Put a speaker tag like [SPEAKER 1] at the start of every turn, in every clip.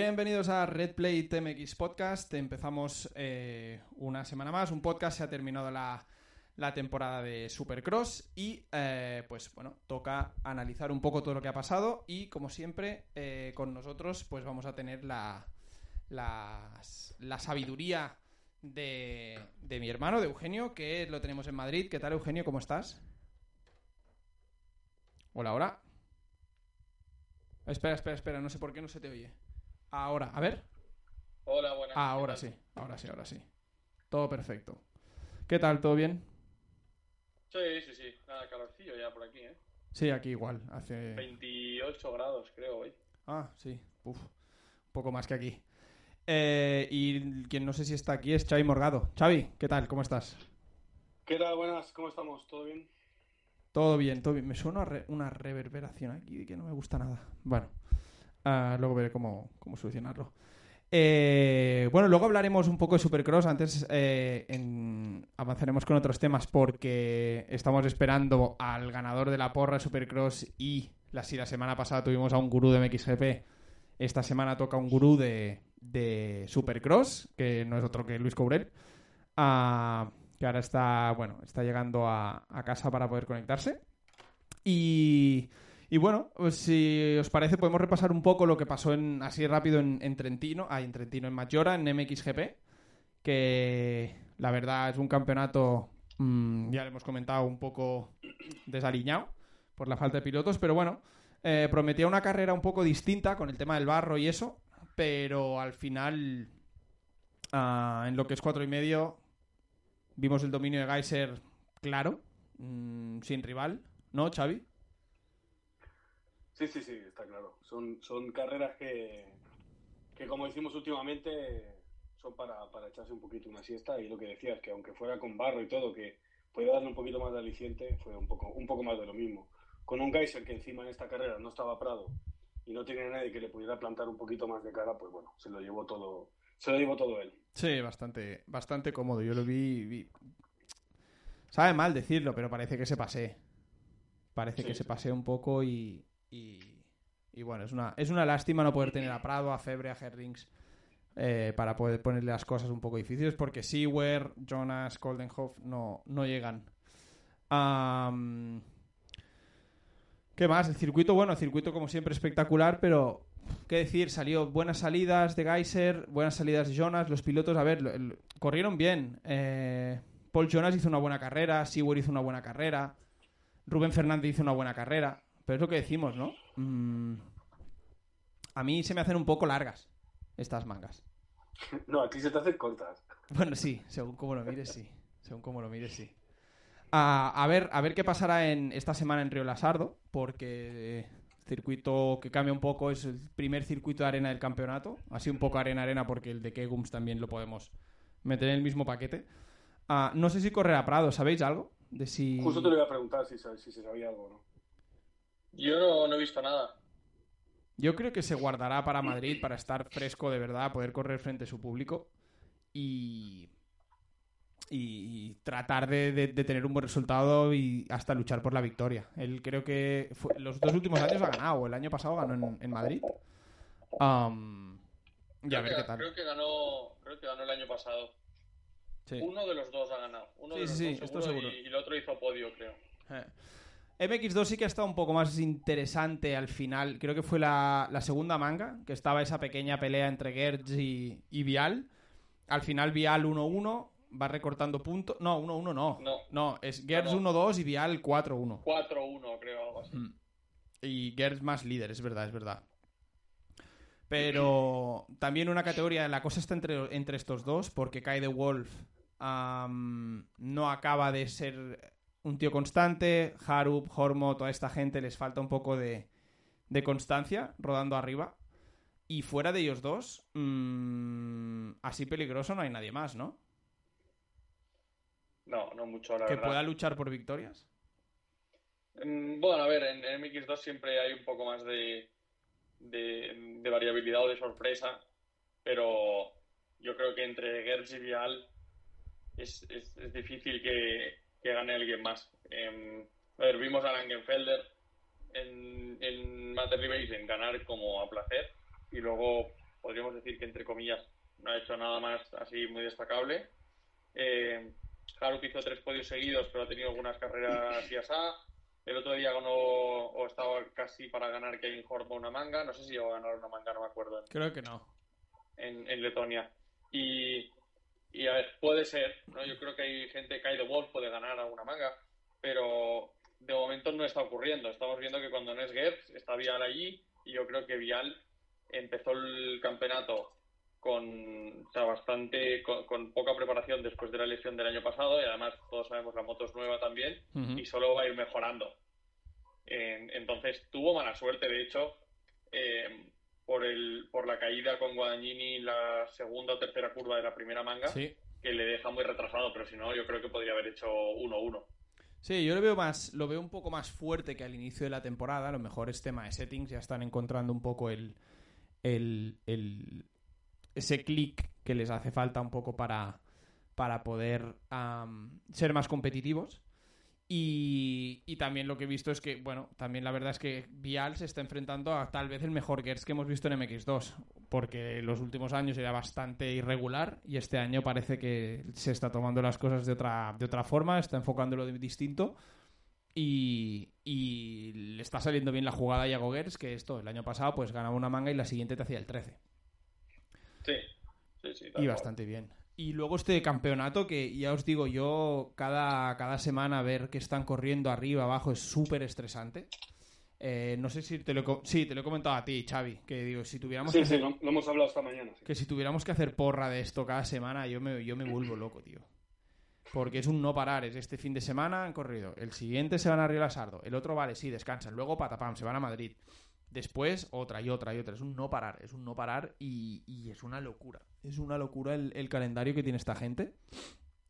[SPEAKER 1] Bienvenidos a Red Play TMX Podcast. Empezamos eh, una semana más. Un podcast se ha terminado la, la temporada de Supercross y eh, pues bueno, toca analizar un poco todo lo que ha pasado y como siempre eh, con nosotros pues vamos a tener la, las- la sabiduría de, de mi hermano, de Eugenio, que lo tenemos en Madrid. ¿Qué tal Eugenio? ¿Cómo estás? Hola, hola. Espera, espera, espera, no sé por qué no se te oye. Ahora, a ver.
[SPEAKER 2] Hola, buenas.
[SPEAKER 1] Ah, ahora sí, ahora sí, ahora sí. Todo perfecto. ¿Qué tal? ¿Todo bien?
[SPEAKER 2] Sí, sí, sí. Nada, calorcillo ya por aquí, ¿eh?
[SPEAKER 1] Sí, aquí igual. Hace.
[SPEAKER 2] 28 grados, creo, hoy.
[SPEAKER 1] Ah, sí. Uf. Un poco más que aquí. Eh, y quien no sé si está aquí es Xavi Morgado. Xavi, ¿qué tal? ¿Cómo estás?
[SPEAKER 2] ¿Qué tal? Buenas, ¿cómo estamos? ¿Todo bien?
[SPEAKER 1] Todo bien, todo bien. Me suena re- una reverberación aquí que no me gusta nada. Bueno, ah, luego veré cómo, cómo solucionarlo. Eh, bueno, luego hablaremos un poco de Supercross. Antes eh, avanzaremos con otros temas porque estamos esperando al ganador de la porra de Supercross y la, si la semana pasada tuvimos a un gurú de MXGP, esta semana toca un gurú de, de Supercross, que no es otro que Luis Courel. Ah, que ahora está, bueno, está llegando a, a casa para poder conectarse. Y, y bueno, pues si os parece podemos repasar un poco lo que pasó en, así rápido en, en Trentino, ah, en Trentino, en Maggiora, en MXGP, que la verdad es un campeonato, mm, ya lo hemos comentado, un poco desaliñado por la falta de pilotos, pero bueno, eh, prometía una carrera un poco distinta con el tema del barro y eso, pero al final, ah, en lo que es cuatro y medio, vimos el dominio de Geyser claro, mm, sin rival, ¿no, Xavi?
[SPEAKER 2] Sí, sí, sí, está claro. Son, son carreras que, que, como decimos últimamente, son para, para echarse un poquito una siesta. Y lo que decías, que aunque fuera con barro y todo, que puede darle un poquito más de aliciente, fue un poco, un poco más de lo mismo. Con un Geyser que encima en esta carrera no estaba Prado y no tenía nadie que le pudiera plantar un poquito más de cara, pues bueno, se lo llevó todo, se lo llevó todo él.
[SPEAKER 1] Sí, bastante, bastante cómodo. Yo lo vi, vi- Sabe mal decirlo, pero parece que se pasé. Parece
[SPEAKER 2] Sí,
[SPEAKER 1] que se pasé un poco y, y, bueno, es una, es una lástima no poder tener a Prado, a Febre, a Herrings eh, para poder ponerle las cosas un poco difíciles porque Seawer, Jonas, Koldenhoff no, no llegan. ¿Qué más? El circuito, bueno, el circuito como siempre espectacular, pero qué decir, salió buenas salidas de Geyser, buenas salidas de Jonas, los pilotos, a ver, corrieron bien. Eh, Paul Jonas hizo una buena carrera, Seawer hizo una buena carrera, Rubén Fernández hizo una buena carrera, pero es lo que decimos, ¿no? Mm, a mí se me hacen un poco largas estas mangas.
[SPEAKER 2] No, aquí se te hacen cortas.
[SPEAKER 1] Bueno, sí, según cómo lo mires, sí. Según cómo lo mires, sí. Ah, a, ver, a ver qué pasará en esta semana en Río Lasardo, porque eh, circuito que cambia un poco es el primer circuito de arena del campeonato. Así un poco arena-arena, porque el de Kegums también lo podemos meter en el mismo paquete. Ah, no sé si correrá Prado, ¿sabéis algo? De si...
[SPEAKER 2] Justo te lo iba a preguntar si, si se sabía algo o no.
[SPEAKER 3] Yo no, no he visto nada.
[SPEAKER 1] Yo creo que se guardará para Madrid, para estar fresco de verdad, poder correr frente a su público y, y tratar de, de- de tener un buen resultado y hasta luchar por la victoria. Él creo que fue- los dos últimos años ha ganado, el año pasado ganó en, en Madrid. Am, y a ver
[SPEAKER 3] que-
[SPEAKER 1] qué tal.
[SPEAKER 3] Creo que ganó, creo que ganó el año pasado.
[SPEAKER 1] Sí.
[SPEAKER 3] Uno de los dos ha ganado. Uno
[SPEAKER 1] Sí,
[SPEAKER 3] de los
[SPEAKER 1] sí,
[SPEAKER 3] dos
[SPEAKER 1] sí, esto
[SPEAKER 3] seguro,
[SPEAKER 1] seguro.
[SPEAKER 3] Y, y el otro hizo podio, creo.
[SPEAKER 1] Eh. MX2 sí que ha estado un poco más interesante al final. Creo que fue la, la segunda manga, que estaba esa pequeña pelea entre Gertz y, y Vial. Al final Vial 1-1 va recortando puntos. No, 1-1 no.
[SPEAKER 3] No.
[SPEAKER 1] No, es Gers
[SPEAKER 3] No,
[SPEAKER 1] 1-2 y Vial 4-1.
[SPEAKER 3] 4-1, creo, algo así.
[SPEAKER 1] Mm. Y Gers más líder, es verdad, es verdad. Pero también una categoría, la cosa está entre, entre estos dos, porque Kai de Wolf no acaba de ser un tío constante. Harup, Hormo, toda esta gente les falta un poco de, de constancia rodando arriba. Y fuera de ellos dos, mm, así peligroso no hay nadie más, ¿no?
[SPEAKER 3] No, no mucho, la
[SPEAKER 1] Que
[SPEAKER 3] verdad.
[SPEAKER 1] pueda luchar por victorias.
[SPEAKER 3] Mm, Bueno, a ver, en, en MX2 siempre hay un poco más de, de, de variabilidad o de sorpresa, pero yo creo que entre Gertz y Vial es, es- es difícil que, que gane alguien más. Em, a ver, vimos a Langenfelder en, en Matterly Basin ganar como a placer y luego podríamos decir que entre comillas no ha hecho nada más así muy destacable. Eh, Harup hizo tres podios seguidos, pero ha tenido algunas carreras y asá. El otro día ganó, o estaba casi para ganar Kevin Hormo una manga. No sé si llegó a ganar una manga, no me acuerdo,
[SPEAKER 1] Creo que no.
[SPEAKER 3] en, en Letonia. Y, y a ver, puede ser, ¿no? Yo creo que hay gente, Kaido Wolf puede ganar alguna manga, pero de momento no está ocurriendo. Estamos viendo que cuando no es Gertz, está Vial allí, y yo creo que Vial empezó el campeonato con, o sea, bastante, con, con poca preparación después de la elección del año pasado, y además todos sabemos la moto es nueva también, y solo va a ir mejorando. En- entonces tuvo mala suerte, de hecho, eh, por, el, por la caída con Guadagnini en la segunda o tercera curva de la primera manga,
[SPEAKER 1] Sí.
[SPEAKER 3] que le deja muy retrasado, pero si no, yo creo que podría haber hecho 1-1.
[SPEAKER 1] Sí, yo lo veo más, lo veo un poco más fuerte que al inicio de la temporada. A lo mejor es tema de settings, ya están encontrando un poco el, el, el- ese clic que les hace falta un poco para, para poder ser más competitivos. Y, y también lo que he visto es que, bueno, también la verdad es que Vial se está enfrentando a tal vez el mejor Gers que hemos visto en MX2, porque los últimos años era bastante irregular y este año parece que se está tomando las cosas de otra, de otra forma, está enfocándolo de distinto y, y le está saliendo bien la jugada a Iago Gers, que esto, el año pasado pues ganaba una manga y la siguiente te hacía el 13.
[SPEAKER 3] Sí, sí, sí.
[SPEAKER 1] Y bastante bien. Y luego este campeonato que ya os digo, yo cada, cada semana ver que están corriendo arriba, abajo es súper estresante. Eh, no sé si te lo, he sí, te lo he comentado a ti, Xavi, que digo, si tuviéramos
[SPEAKER 2] Sí,
[SPEAKER 1] que
[SPEAKER 2] sí,
[SPEAKER 1] hacer,
[SPEAKER 2] lo, lo hemos hablado esta mañana. sí.
[SPEAKER 1] que si tuviéramos que hacer porra de esto cada semana, yo me, yo me vuelvo loco, tío. Porque es un no parar, es este fin de semana han corrido, el siguiente se van a Río Lasardo, el otro vale, sí, descansan, luego patapam, se van a Madrid. Después otra y otra y otra, es un no parar, es un no parar y, y es una locura. Es una locura el, el calendario que tiene esta gente.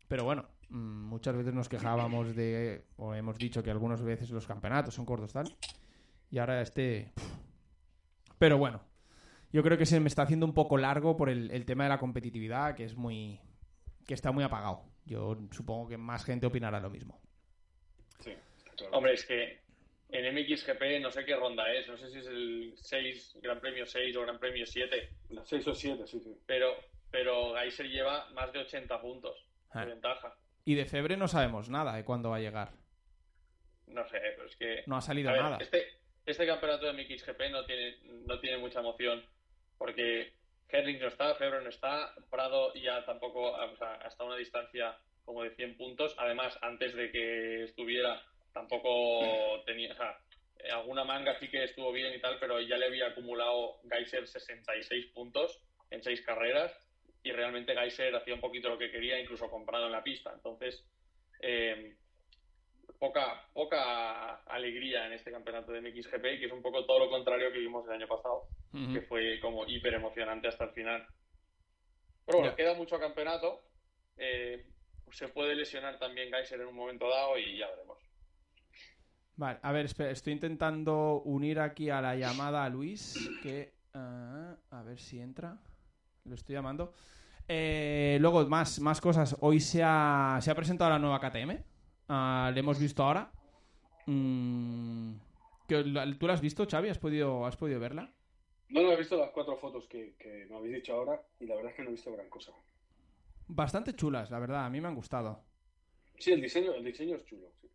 [SPEAKER 1] Pero bueno, mm, muchas veces nos quejábamos de, o hemos dicho que algunas veces los campeonatos son cortos tal. Y ahora este... Pero bueno, yo creo que se me está haciendo un poco largo por el, el tema de la competitividad, que es muy. que está muy apagado. Yo supongo que más gente opinará lo mismo.
[SPEAKER 2] Sí.
[SPEAKER 3] Hombre, es que en MXGP no sé qué ronda es, no sé si es el 6, Gran Premio 6 o Gran Premio 7,
[SPEAKER 2] La 6 o 7, sí, sí.
[SPEAKER 3] pero, pero Geiser lleva más de 80 puntos
[SPEAKER 1] Ah.
[SPEAKER 3] de ventaja.
[SPEAKER 1] Y de Febre no sabemos nada de cuándo va a llegar.
[SPEAKER 3] No sé, pero es que...
[SPEAKER 1] No ha salido
[SPEAKER 3] ver,
[SPEAKER 1] nada.
[SPEAKER 3] Este, este campeonato de MXGP no tiene, no tiene mucha emoción porque Herring no está, Febre no está, Prado ya tampoco, o sea, hasta una distancia como de 100 puntos. Además, antes de que estuviera, tampoco tenía, o sea, eh, alguna manga sí que estuvo bien y tal, pero ya le había acumulado Geyser 66 puntos en seis carreras y realmente Geyser hacía un poquito lo que quería, incluso comprado en la pista. Entonces, eh, poca, poca alegría en este campeonato de MXGP, que es un poco todo lo contrario que vimos el año pasado, que fue como hiper emocionante hasta el final. Pero bueno, queda mucho campeonato. eh, se puede lesionar también Geyser en un momento dado y ya veremos.
[SPEAKER 1] Vale, a ver, espera, estoy intentando unir aquí a la llamada a Luis, que... ah, a ver si entra. Lo estoy llamando. Eh, luego, más, más cosas. Hoy se ha, se ha presentado la nueva KTM. Ah, le hemos visto ahora. Mm, ¿Tú la has visto, Xavi? ¿Has podido, has podido verla?
[SPEAKER 2] No, no he visto las cuatro fotos que, que me habéis dicho ahora y la verdad es que no he visto gran cosa.
[SPEAKER 1] Bastante chulas, la verdad. A mí me han gustado.
[SPEAKER 2] Sí, el diseño, el diseño es chulo. sí.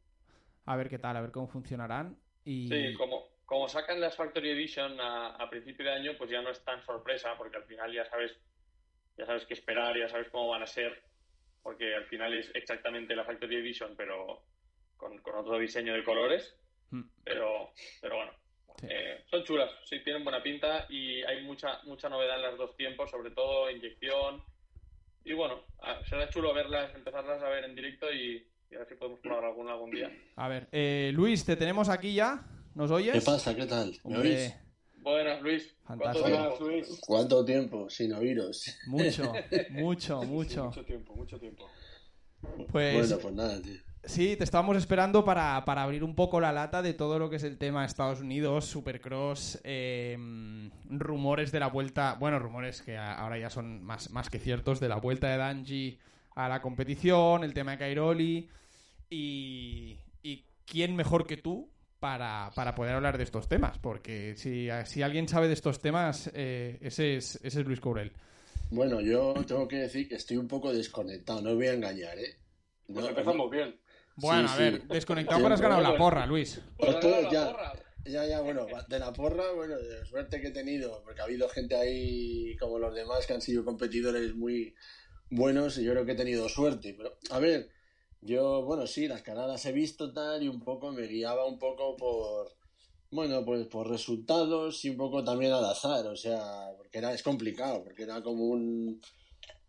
[SPEAKER 1] A ver qué tal, a ver cómo funcionarán. Y...
[SPEAKER 3] Sí, como, como sacan las Factory Edition a, a principio de año, pues ya no es tan sorpresa, porque al final ya sabes, ya sabes qué esperar, ya sabes cómo van a ser. porque al final es exactamente la Factory Edition, pero con, con otro diseño de colores.
[SPEAKER 1] Mm.
[SPEAKER 3] Pero, pero bueno,
[SPEAKER 1] Sí.
[SPEAKER 3] eh, son chulas, sí, tienen buena pinta y hay mucha, mucha novedad en los dos tiempos, sobre todo inyección. Y bueno, será chulo verlas, empezarlas a ver en directo y, y a ver si podemos probar alguna algún día.
[SPEAKER 1] A ver, eh, Luis, te tenemos aquí ya. ¿Nos oyes?
[SPEAKER 4] ¿Qué pasa? ¿Qué tal? ¿Me
[SPEAKER 1] Hombre,
[SPEAKER 4] oís?
[SPEAKER 3] Buenas, Luis. ¿Cuánto
[SPEAKER 1] Fantástico.
[SPEAKER 2] Buenas,
[SPEAKER 3] tiempo?
[SPEAKER 2] Luis.
[SPEAKER 4] ¿Cuánto tiempo sin oíros?
[SPEAKER 1] mucho, mucho, mucho.
[SPEAKER 2] Mucho tiempo, mucho tiempo.
[SPEAKER 1] Pues
[SPEAKER 4] Bueno, pues nada, tío.
[SPEAKER 1] sí, te estábamos esperando para, para abrir un poco la lata de todo lo que es el tema Estados Unidos, Supercross, eh, rumores de la vuelta, bueno, rumores que ahora ya son más, más que ciertos, de la vuelta de Danji a la competición, el tema de Cairoli y, y quién mejor que tú para, para poder hablar de estos temas, porque si, si alguien sabe de estos temas, eh, ese, es, ese es Luis Courel.
[SPEAKER 4] Bueno, yo tengo que decir que estoy un poco desconectado, no os voy a engañar, ¿eh?
[SPEAKER 2] Pues
[SPEAKER 4] No-
[SPEAKER 2] empezamos bien.
[SPEAKER 1] Bueno,
[SPEAKER 4] Sí,
[SPEAKER 1] a
[SPEAKER 4] sí.
[SPEAKER 1] ver, desconectado,
[SPEAKER 4] Sí,
[SPEAKER 1] pero has ganado la porra, Luis.
[SPEAKER 3] Pues
[SPEAKER 4] Pues todo ya. Ya, ya, bueno, de la porra, bueno, de suerte que he tenido, porque ha habido gente ahí como los demás que han sido competidores muy buenos y yo creo que he tenido suerte. Pero, a ver, yo, bueno, sí, las carreras he visto tal y un poco me guiaba un poco por, bueno, pues por resultados y un poco también al azar, o sea, porque era, es complicado, porque era como un,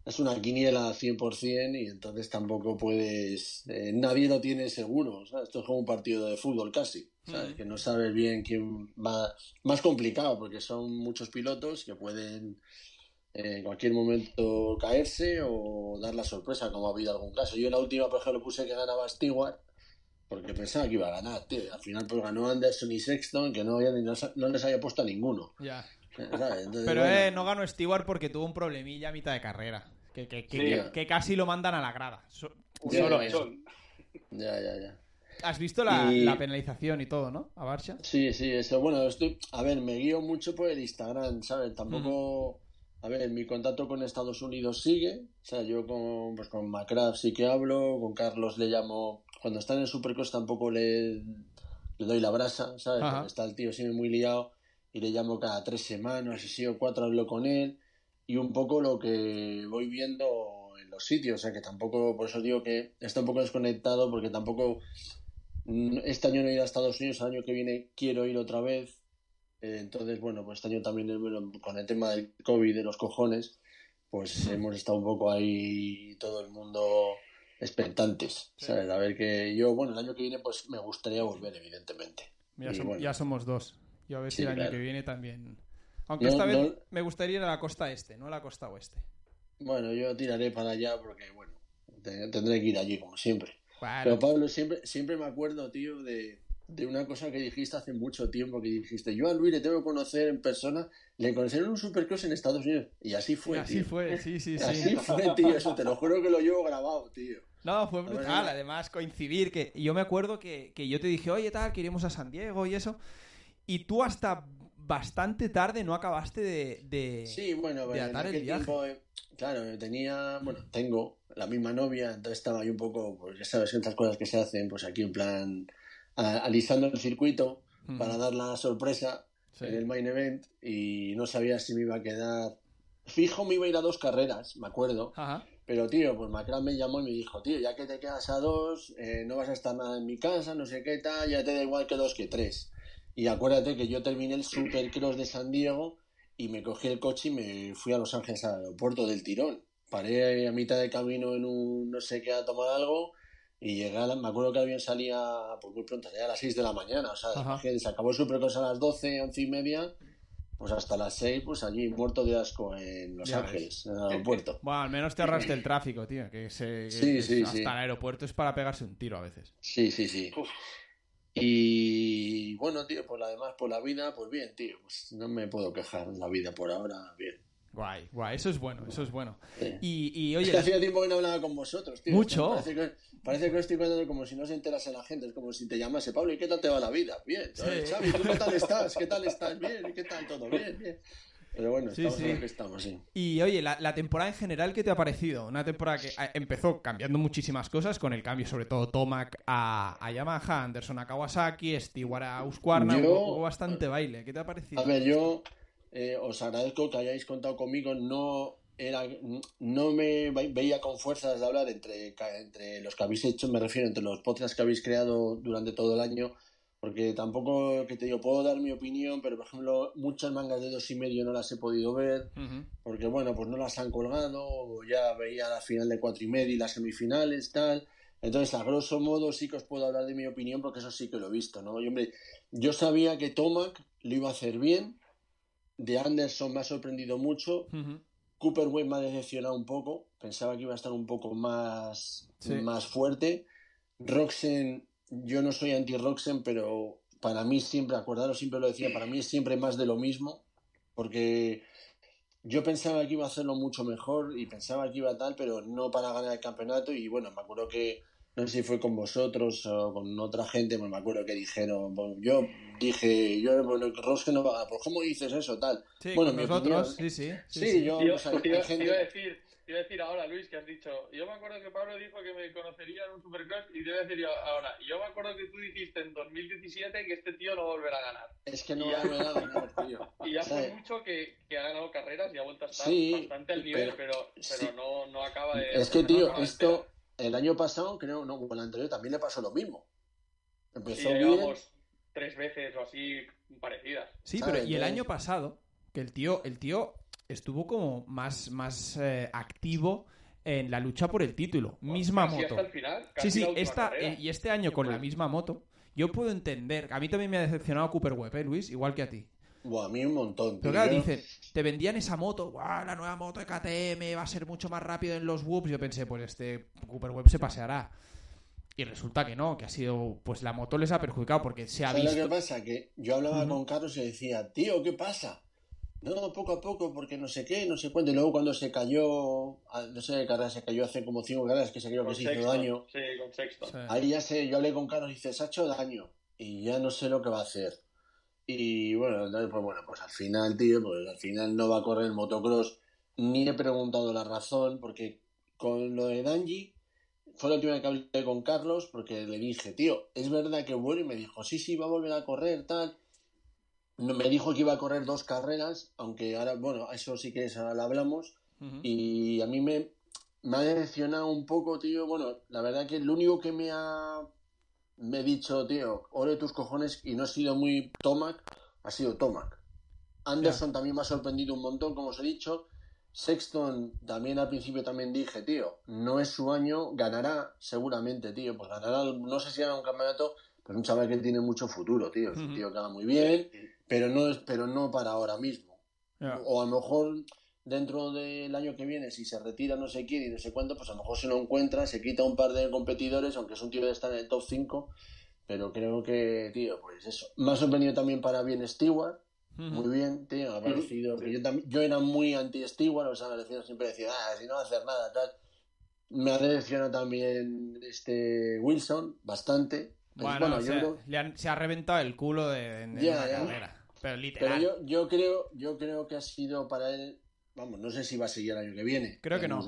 [SPEAKER 4] es una quiniela al 100% y entonces tampoco puedes, eh, nadie lo tiene seguro, ¿sabes? Esto es como un partido de fútbol casi, ¿sabes?
[SPEAKER 1] Mm.
[SPEAKER 4] Que no sabes bien quién va, más complicado porque son muchos pilotos que pueden en cualquier momento caerse o dar la sorpresa, como ha habido algún caso. Yo en la última, por ejemplo, puse que ganaba Stewart porque pensaba que iba a ganar, tío. Al final pues ganó Anderson y Sexton, que no, había ni- no les había puesto a ninguno.
[SPEAKER 1] Ya.
[SPEAKER 4] ¿sabes? Entonces,
[SPEAKER 1] Pero
[SPEAKER 4] bueno,
[SPEAKER 1] eh, no ganó Stewart porque tuvo un problemilla a mitad de carrera. Que, que- que-
[SPEAKER 2] Sí.
[SPEAKER 1] que- que casi lo mandan a la grada. So-
[SPEAKER 2] Un
[SPEAKER 4] Ya,
[SPEAKER 1] solo
[SPEAKER 4] ya,
[SPEAKER 1] eso.
[SPEAKER 4] Ya, ya, ya.
[SPEAKER 1] Has visto la,
[SPEAKER 4] Y-
[SPEAKER 1] la penalización y todo, ¿no? A Barça.
[SPEAKER 4] Sí, sí, eso. Bueno, estoy. A ver, me guío mucho por el Instagram, ¿sabes? Tampoco. A ver, mi contacto con Estados Unidos sigue. O sea, yo con, pues con sí que hablo. Con Carlos le llamo. Cuando está en el Supercross tampoco le, le doy la brasa, ¿sabes?
[SPEAKER 1] Ajá.
[SPEAKER 4] Está el tío siempre muy liado. Y le llamo cada tres semanas, así o cuatro, hablo con él. Y un poco lo que voy viendo en los sitios. O sea, que tampoco. Por eso digo que está un poco desconectado, porque tampoco. Mm, Este año no he ido a Estados Unidos, el año que viene quiero ir otra vez. Eh, entonces, bueno, pues este año también eh, con el tema del COVID de los cojones, pues hemos estado un poco ahí todo el mundo expectantes,
[SPEAKER 1] Sí.
[SPEAKER 4] ¿sabes? A ver que yo, bueno, el año que viene pues me gustaría volver, evidentemente.
[SPEAKER 1] Ya,
[SPEAKER 4] Y
[SPEAKER 1] som-
[SPEAKER 4] bueno.
[SPEAKER 1] ya somos dos. Yo a ver si el año
[SPEAKER 4] claro.
[SPEAKER 1] que viene también. Aunque
[SPEAKER 4] No,
[SPEAKER 1] esta vez
[SPEAKER 4] no-
[SPEAKER 1] me gustaría ir a la costa este, no a la costa oeste.
[SPEAKER 4] Bueno, yo tiraré para allá porque, bueno, te- tendré que ir allí como siempre.
[SPEAKER 1] Bueno,
[SPEAKER 4] Pero Pablo, siempre, siempre me acuerdo, tío, de, de una cosa que dijiste hace mucho tiempo, que dijiste, yo a Luis le tengo que conocer en persona, le conocí en un Supercross en Estados Unidos. Y así fue,
[SPEAKER 1] así
[SPEAKER 4] tío.
[SPEAKER 1] fue, sí, sí, sí.
[SPEAKER 4] Así fue, tío, eso te lo juro que lo llevo grabado, tío.
[SPEAKER 1] No, fue brutal. Además, coincidir que yo me acuerdo que, que yo te dije, oye, tal, que iremos a San Diego y eso. Y tú hasta bastante tarde no acabaste de. de-
[SPEAKER 4] Sí, bueno,
[SPEAKER 1] de
[SPEAKER 4] en
[SPEAKER 1] atar el
[SPEAKER 4] aquel
[SPEAKER 1] viaje.
[SPEAKER 4] tiempo, eh, claro, tenía, bueno, tengo la misma novia, entonces estaba ahí un poco, pues ya sabes, estas cosas que se hacen, pues aquí en plan, a- alisando el circuito para dar la sorpresa
[SPEAKER 1] sí.
[SPEAKER 4] en el main event y no sabía si me iba a quedar. Fijo me iba a ir a dos carreras, me acuerdo.
[SPEAKER 1] Ajá.
[SPEAKER 4] Pero, tío, pues Macron me llamó y me dijo, tío, ya que te quedas a dos, eh, no vas a estar nada en mi casa, no sé qué tal, ya te da igual que dos que tres. Y acuérdate que yo terminé el Supercross de San Diego y me cogí el coche y me fui a Los Ángeles al aeropuerto del tirón. Paré a mitad de camino en un no sé qué a tomar algo y llegué a la- me acuerdo que el avión salía pues muy pronto, salía a las 6 de la mañana, o sea, se acabó el Supercross a las 12, 11 y media, pues hasta las 6, pues allí muerto de asco en Los
[SPEAKER 1] Ya ves.
[SPEAKER 4] Ángeles, en el aeropuerto.
[SPEAKER 1] Bueno, al menos te ahorraste el tráfico, tío. Que, se, que-
[SPEAKER 4] Sí, sí,
[SPEAKER 1] hasta
[SPEAKER 4] sí.
[SPEAKER 1] el aeropuerto es para pegarse un tiro a veces.
[SPEAKER 4] Sí, sí, sí.
[SPEAKER 2] Uf.
[SPEAKER 4] Y bueno, tío, pues además por la vida, pues bien, tío, pues no me puedo quejar la vida por ahora, bien.
[SPEAKER 1] Guay, guay. Eso es bueno, eso es bueno.
[SPEAKER 4] Sí.
[SPEAKER 1] Y, y
[SPEAKER 4] Es que
[SPEAKER 1] oye,
[SPEAKER 4] hacía tiempo que no hablaba con vosotros, tío.
[SPEAKER 1] Mucho.
[SPEAKER 4] Parece que, parece que estoy contando como si no se enterase la gente, es como si te llamase Pablo, ¿y qué tal te va la vida? Bien.
[SPEAKER 1] Sí.
[SPEAKER 4] Oye, Xavi, ¿tú qué tal estás? ¿Qué tal estás? Bien, ¿y qué tal todo? Bien, bien. Pero bueno,
[SPEAKER 1] Sí,
[SPEAKER 4] estamos
[SPEAKER 1] sí.
[SPEAKER 4] en lo que estamos, sí.
[SPEAKER 1] Y oye, la, la temporada en general, ¿qué te ha parecido? Una temporada que eh, empezó cambiando muchísimas cosas, con el cambio sobre todo Tomac a, a Yamaha, Anderson a Kawasaki, Stewart a Husqvarna,
[SPEAKER 4] Yo-
[SPEAKER 1] hubo bastante baile. ¿Qué te ha parecido?
[SPEAKER 4] A ver, yo eh, os agradezco que hayáis contado conmigo, no era, no me veía con fuerzas de hablar entre, entre los que habéis hecho, me refiero entre los podcasts que habéis creado durante todo el año, porque tampoco, que te digo, puedo dar mi opinión, pero por ejemplo, muchas mangas de dos y medio no las he podido ver, porque bueno, pues no las han colgado, ya veía la final de cuatro y medio y las semifinales, tal. Entonces, a grosso modo, sí que os puedo hablar de mi opinión, porque eso sí que lo he visto, ¿no? Y, hombre, yo sabía que Tomac lo iba a hacer bien, de Anderson me ha sorprendido mucho. Cooper Webb me ha decepcionado un poco. Pensaba que iba a estar un poco más, más fuerte. Roxen, yo no soy anti-Roxen, pero para mí siempre, acordaros, siempre lo decía, para mí es siempre más de lo mismo. Porque yo pensaba que iba a hacerlo mucho mejor y pensaba que iba a tal, pero no para ganar el campeonato. Y bueno, me acuerdo que no sé si fue con vosotros o con otra gente, pues me acuerdo que dijeron, yo dije, yo, bueno, Ross no va a ganar, pues ¿cómo dices eso, tal?
[SPEAKER 1] Sí, bueno, nosotros, sí, sí.
[SPEAKER 4] Sí, yo,
[SPEAKER 3] o sea, te, iba, gente... a decir, iba a decir ahora, Luis, que has dicho, yo me acuerdo que Pablo dijo que me conocería en un Supercross y te iba a decir yo ahora, yo me acuerdo que tú dijiste en 2017 que este tío no volverá a ganar.
[SPEAKER 4] Es que no va a volver a ganar, tío.
[SPEAKER 3] Y ya fue mucho que, que, ha ganado carreras y ha vuelto a estar bastante al nivel, pero, pero, no, no acaba de...
[SPEAKER 4] Es que, tío, esto el año pasado, creo, no, con el anterior también le pasó lo mismo.
[SPEAKER 3] Empezó bien. tres veces o así parecidas.
[SPEAKER 1] Sí, pero y el año pasado, que el tío, el tío estuvo como más, más eh, activo en la lucha por el título. misma moto. sí, sí, esta, eh, y este año con la misma moto, yo puedo entender. A mí también me ha decepcionado Cooper Webb, ¿eh, Luis? Igual que a ti.
[SPEAKER 4] Buah, a mí un montón.
[SPEAKER 1] Pero claro, dicen, te vendían esa moto, Buah, la nueva moto de KTM va a ser mucho más rápido en los whoops. Yo pensé, pues este Cooper Web se paseará. Y resulta que no, que ha sido, pues la moto les ha perjudicado porque se ha visto.
[SPEAKER 4] lo que pasa? Que yo hablaba con Carlos y decía, tío, ¿qué pasa? No, poco a poco, porque no sé qué, no sé cuánto. Y luego cuando se cayó, no sé qué carrera se cayó hace como cinco carreras que se creo que se hizo daño.
[SPEAKER 3] Sí, con sexto.
[SPEAKER 4] Ahí ya sé, yo hablé con Carlos y dice, se ha hecho daño. Y ya no sé lo que va a hacer. Y bueno, pues bueno, pues al final, tío, pues al final no va a correr el motocross. Ni he preguntado la razón, porque con lo de Danji fue la última vez que hablé con Carlos, porque le dije, tío, es verdad que bueno, y me dijo, sí, sí, va a volver a correr, tal. Me dijo que iba a correr dos carreras, aunque ahora, bueno, eso sí que es, ahora lo hablamos. Y a mí me, me ha decepcionado un poco, tío. Bueno, la verdad que lo único que me ha me he dicho, tío, ore tus cojones y no he sido muy Tomac, ha sido Tomac. Anderson también me ha sorprendido un montón, como os he dicho. Sexton también al principio también dije, tío, no es su año, ganará seguramente, tío, pues ganará, no sé si gana un campeonato, pero un chaval que tiene mucho futuro, tío, es un tío que gana muy bien, pero no es, pero no para ahora mismo. O a lo mejor dentro del año que viene, si se retira no sé quién y no sé cuánto, pues a lo mejor se lo encuentra, se quita un par de competidores, aunque es un tío de estar en el top 5, pero creo que, tío, pues eso. Me ha sorprendido también para bien Stewart, muy bien, tío, ha parecido, yo, yo era muy anti-Stewart, o sea, me siempre decía, ah, si no va a hacer nada, tal. Me ha decepcionado también este Wilson, bastante.
[SPEAKER 1] Bueno, se ha reventado el culo de, la carrera. Pero literal.
[SPEAKER 4] Pero yo, yo, creo, yo creo que ha sido para él Vamos, no sé si va a seguir el año que viene.
[SPEAKER 1] Creo que no.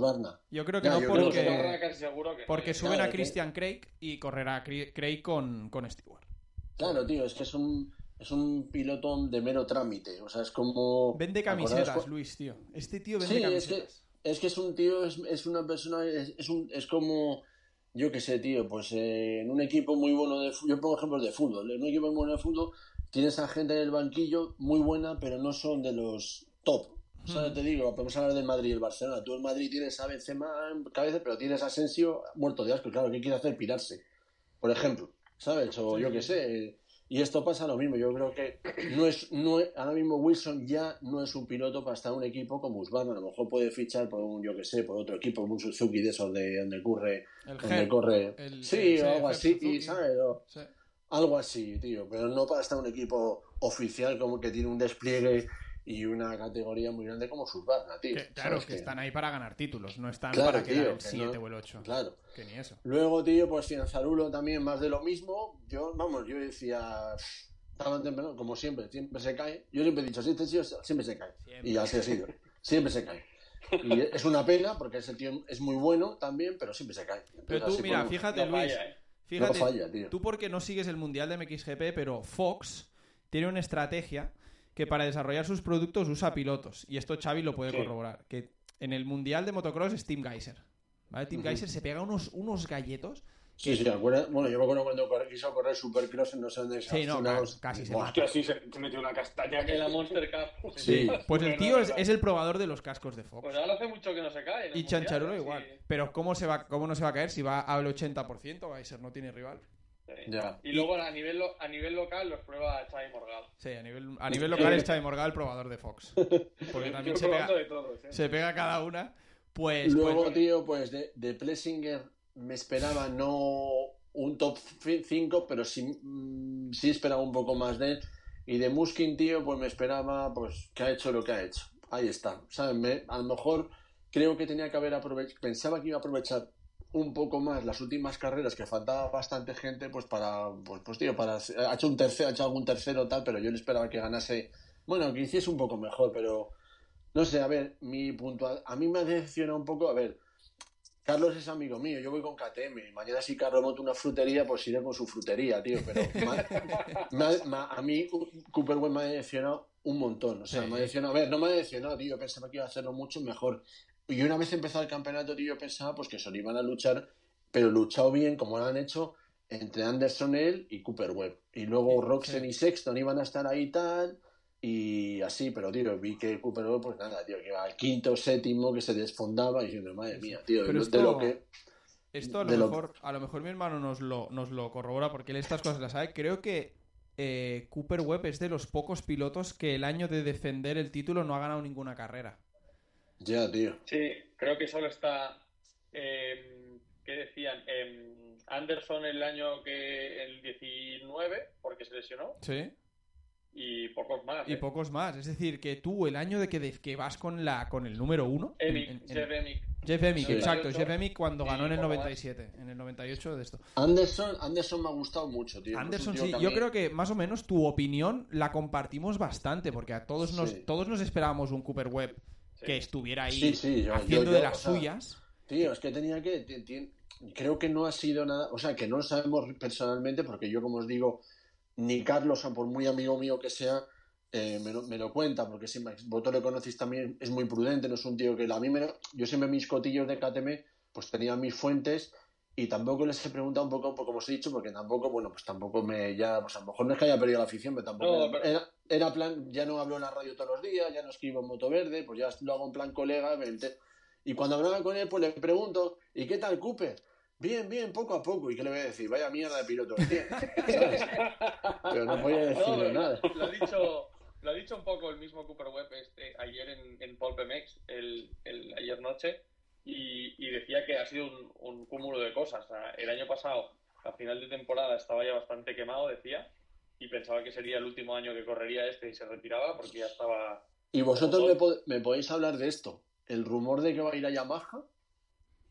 [SPEAKER 1] Yo creo que no porque, porque suben a Christian Craig y correrá Craig con, con Stewart.
[SPEAKER 4] Claro, tío, es que es un, es un piloto de mero trámite. O sea, es como.
[SPEAKER 1] Vende camisetas, Luis, tío. Este tío vende camisetas.
[SPEAKER 4] Es que, es que es un tío, es, es una persona, es, un, es como. Yo qué sé, tío, pues eh, en un equipo muy bueno de Yo pongo ejemplos de fútbol. En un equipo muy bueno de fútbol tienes a gente en el banquillo muy buena, pero no son de los top. O sea, te digo, podemos hablar del Madrid y el Barcelona. Tú en Madrid tienes a Benzema en cabeza, pero tienes a Asensio muerto de asco. Claro, ¿qué quiere hacer? Pirarse, por ejemplo. ¿Sabes? O yo qué sé. Y esto pasa lo mismo. Yo creo que no es, no ahora mismo Wilson ya no es un piloto para estar en un equipo como Usman. A lo mejor puede fichar por un, yo qué sé, por otro equipo, un Suzuki de esos de donde corre. donde corre. sí, o algo así, ¿sabes? Algo así, tío. Pero no para estar en un equipo oficial como que tiene un despliegue y una categoría muy grande como Subarna, tío.
[SPEAKER 1] claro, que, están ahí para ganar títulos, no están para quedar el 7 o el 8.
[SPEAKER 4] Claro.
[SPEAKER 1] Que ni eso.
[SPEAKER 4] Luego, tío, pues Zarulo también más de lo mismo. Yo, vamos, yo decía, temprano, como siempre, siempre se cae. Yo siempre he dicho, si este tío siempre se cae. Y así ha sido. Siempre se cae. Y es una pena porque ese tío es muy bueno también, pero siempre se cae.
[SPEAKER 1] pero tú, mira, fíjate, Luis. ¿eh? Fíjate, falla, tío. tú porque no sigues el Mundial de MXGP, pero Fox tiene una estrategia que para desarrollar sus productos usa pilotos. Y esto Xavi lo puede corroborar. Que en el Mundial de Motocross es Tim Geiser. ¿vale? Tim Geiser se pega unos, unos galletos.
[SPEAKER 4] Sí, sí, ¿acuerdas? Bueno, yo me acuerdo cuando quiso correr Supercross en no sé dónde
[SPEAKER 1] Sí, no,
[SPEAKER 4] unos-
[SPEAKER 1] casi se
[SPEAKER 4] Buah,
[SPEAKER 2] Hostia, sí, se, se metió una castaña que
[SPEAKER 3] En la Monster Cup.
[SPEAKER 4] Sí.
[SPEAKER 1] Pues el tío es, es el probador de los cascos de Fox.
[SPEAKER 3] Pues ahora hace mucho que no se cae.
[SPEAKER 1] Y
[SPEAKER 3] ¿eh?
[SPEAKER 1] igual.
[SPEAKER 3] Sí.
[SPEAKER 1] Pero ¿cómo, se va, ¿cómo no se va a caer si va al 80%? Geiser no tiene rival.
[SPEAKER 3] Sí.
[SPEAKER 4] Ya.
[SPEAKER 3] Y luego a nivel, lo- a nivel local los prueba Xavi Morgal.
[SPEAKER 1] Sí, a nivel, a nivel local es Xavi Morgal el probador de Fox. Porque también se pega,
[SPEAKER 2] todos, ¿eh?
[SPEAKER 1] se pega cada una. Pues,
[SPEAKER 4] Luego,
[SPEAKER 1] pues-
[SPEAKER 4] tío, pues de, de Plessinger me esperaba no un top 5, pero sí, mm, sí esperaba un poco más de él. Y de Muskin, tío, pues me esperaba pues que ha hecho lo que ha hecho. Ahí está. ¿Sabes? Me- a lo mejor creo que tenía que haber aprovechado, pensaba que iba a aprovechar un poco más las últimas carreras, que faltaba bastante gente, pues para, pues, pues tío, para, ha hecho un tercero, ha hecho algún tercero tal, pero yo le esperaba que ganase, bueno, que hiciese un poco mejor, pero no sé, a ver, mi punto, a mí me ha decepcionado un poco, a ver, Carlos es amigo mío, yo voy con KTM, mañana si Carlos monta una frutería, pues iré con su frutería, tío, pero ma- ma- a mí Cooper Webb me ha decepcionado un montón, o sea,
[SPEAKER 1] Sí.
[SPEAKER 4] me ha decepcionado, a ver, no me ha decepcionado, tío, pensaba que iba a hacerlo mucho mejor, y una vez empezado el campeonato, tío, yo pensaba pues que solo iban a luchar, pero luchado bien, como lo han hecho, entre Anderson, él y Cooper Webb, y luego Roxen y Sexton iban a estar ahí y tal, y así, pero tío, vi que Cooper Webb, pues nada, tío, que iba al quinto, séptimo, que se desfondaba, y diciendo, madre mía, tío,
[SPEAKER 1] Pero
[SPEAKER 4] de
[SPEAKER 1] esto-
[SPEAKER 4] lo que...
[SPEAKER 1] Esto a lo,
[SPEAKER 4] de lo-
[SPEAKER 1] mejor, a lo mejor mi hermano nos lo, nos lo corrobora porque él estas cosas las sabe. Creo que eh, Cooper Webb es de los pocos pilotos que el año de defender el título no ha ganado ninguna carrera.
[SPEAKER 4] Ya, tío.
[SPEAKER 3] Sí, creo que solo está. Eh, ¿Qué decían? Em, Anderson el año que. el 19, porque se lesionó,
[SPEAKER 1] Sí.
[SPEAKER 3] y pocos más.
[SPEAKER 1] Y
[SPEAKER 3] ¿eh?
[SPEAKER 1] pocos más. Es decir, que tú el año de que, de- que vas con la con el número uno. en- en-
[SPEAKER 3] Jeff Emick.
[SPEAKER 1] Jeff Emick,
[SPEAKER 4] Sí.
[SPEAKER 1] exacto. Jeff Emick cuando ganó en el
[SPEAKER 3] poco más.
[SPEAKER 1] 97. En el 98 de esto.
[SPEAKER 4] Anderson, Anderson me ha gustado mucho, tío.
[SPEAKER 1] Anderson, sí, yo creo que más o menos tu opinión la compartimos bastante, porque a todos nos,
[SPEAKER 4] Sí.
[SPEAKER 1] todos nos esperábamos un Cooper Webb. Que estuviera ahí
[SPEAKER 4] Sí, sí, yo-
[SPEAKER 1] haciendo
[SPEAKER 4] yo-
[SPEAKER 1] de las
[SPEAKER 4] o sea,
[SPEAKER 1] suyas.
[SPEAKER 4] Tío, es que tenía que. ti- ti- Creo que no ha sido nada. O sea, que no lo sabemos personalmente, porque yo, como os digo, ni Carlos, por muy amigo mío que sea, eh, me, lo, me lo cuenta, porque si Max- vosotros lo conocéis también, es muy prudente, no es un tío que. A mí me lo- yo siempre mis cotillos de KTM, pues tenía mis fuentes. Y tampoco les he preguntado un poco, un poco como os he dicho, porque tampoco, bueno, pues tampoco me ya, pues a lo mejor no es que haya perdido la afición, pero tampoco
[SPEAKER 3] No,
[SPEAKER 4] era,
[SPEAKER 3] pero-
[SPEAKER 4] era, era plan, ya no hablo en la radio todos los días, ya no escribo en Moto Verde, pues ya lo hago en plan colega. Y cuando hablaba con él, pues le pregunto, ¿y qué tal Cooper? Bien, bien, poco a poco. ¿Y qué le voy a decir? Vaya mierda de piloto. Pero no podía
[SPEAKER 3] No,
[SPEAKER 4] decirle
[SPEAKER 3] pero
[SPEAKER 4] nada.
[SPEAKER 3] Lo ha dicho, lo ha dicho un poco el mismo Cooper Webb este, ayer en, en Polpemex, el, el, ayer noche, y, y decía que ha sido un, un cúmulo de cosas. O sea, el año pasado, a final de temporada, estaba ya bastante quemado, decía, y pensaba que sería el último año que correría este y se retiraba porque ya estaba.
[SPEAKER 4] Y vosotros me, pod- me podéis hablar de esto. El rumor de que va a ir a Yamaha.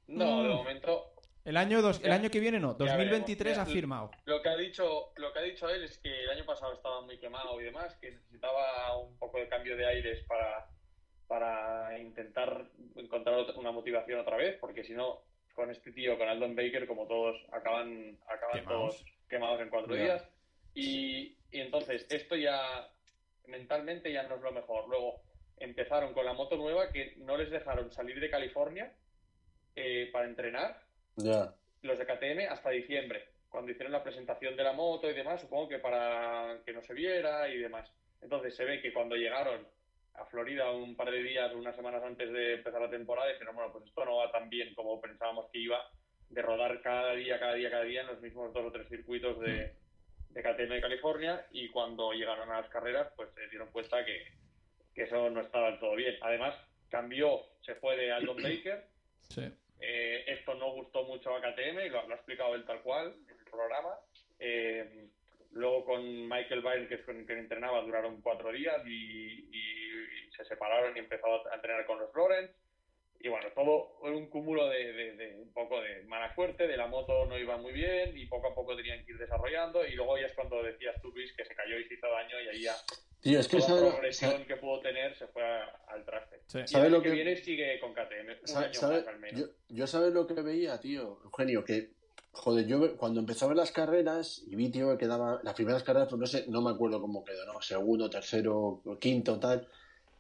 [SPEAKER 3] No, de
[SPEAKER 1] Mm.
[SPEAKER 3] momento.
[SPEAKER 1] El año, dos, el año que viene no,
[SPEAKER 3] ya
[SPEAKER 1] 2023 ha firmado.
[SPEAKER 3] Lo que ha dicho, lo que ha dicho él es que el año pasado estaba muy quemado y demás, que necesitaba un poco de cambio de aires para, para intentar encontrar otra- una motivación otra vez, porque si no, con este tío, con Aldon Baker, como todos, acaban, acaban
[SPEAKER 1] Quemados.
[SPEAKER 3] todos quemados en cuatro días. Y, y entonces, esto ya mentalmente ya no es lo mejor. Luego empezaron con la moto nueva que no les dejaron salir de California eh, para entrenar
[SPEAKER 4] Ya.
[SPEAKER 3] los de KTM hasta diciembre, cuando hicieron la presentación de la moto y demás, supongo que para que no se viera y demás. Entonces se ve que cuando llegaron a Florida un par de días, unas semanas antes de empezar la temporada, dijeron, bueno, pues esto no va tan bien como pensábamos que iba, de rodar cada día, cada día, cada día en los mismos dos o tres circuitos de, de KTM de California y cuando llegaron a las carreras, pues se dieron cuenta que, que eso no estaba del todo bien. Además, cambió, se fue de Aldon Baker,
[SPEAKER 1] Sí.
[SPEAKER 3] eh, esto no gustó mucho a KTM, y lo, lo ha explicado él tal cual en el programa. Eh, luego con Michael Byrne, que es con quien entrenaba, duraron cuatro días y, y se separaron y empezó a entrenar con los Lawrence. Y bueno, todo un cúmulo de, de- de un poco de mala suerte, de la moto no iba muy bien y poco a poco tenían que ir desarrollando. Y luego ya es cuando decías tú, Luis, que se cayó y se hizo daño y ahí ya
[SPEAKER 4] Tío, es que
[SPEAKER 3] toda
[SPEAKER 4] sabe
[SPEAKER 3] la
[SPEAKER 4] lo-
[SPEAKER 3] progresión que pudo tener se fue a- al traste.
[SPEAKER 1] Sí.
[SPEAKER 3] Y el
[SPEAKER 4] ¿Sabe
[SPEAKER 3] año
[SPEAKER 4] lo
[SPEAKER 3] que
[SPEAKER 4] que-
[SPEAKER 3] viene sigue con KTM, un
[SPEAKER 4] ¿Sabe-
[SPEAKER 3] año
[SPEAKER 4] sabe-
[SPEAKER 3] más al menos.
[SPEAKER 4] yo, yo sabes lo que veía, tío, Eugenio, que, joder, yo cuando empezaba a ver las carreras y vi, tío, que quedaba, las primeras carreras, pues no sé, no me acuerdo cómo quedó, ¿no? Segundo, tercero, quinto, tal.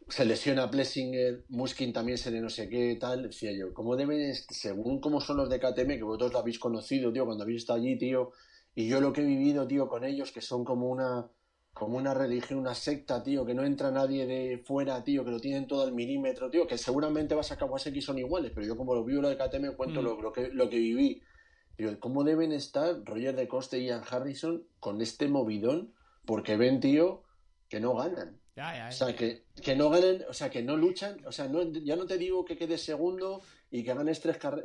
[SPEAKER 4] Se lesiona Plessinger, Muskin también se le no sé qué, tal. Decía yo, ¿cómo deben, según cómo son los de KTM, que vosotros lo habéis conocido, tío, cuando habéis estado allí, tío, y yo lo que he vivido, tío, con ellos, que son como una como una religión, una secta, tío, que no entra nadie de fuera, tío, que lo tienen todo al milímetro, tío, que seguramente vas a Kawasaki son iguales, pero yo como lo vivo lo de KTM cuento
[SPEAKER 1] Mm.
[SPEAKER 4] lo, lo que, lo que viví. Tío, ¿cómo deben estar Roger de Coste y Ian Harrison con este movidón? Porque ven, tío, que no ganan.
[SPEAKER 1] Ya, ya,
[SPEAKER 4] O sea, que, que no ganen, o sea, que no luchan, o sea, no, ya no te digo que quedes segundo y que ganes tres carre-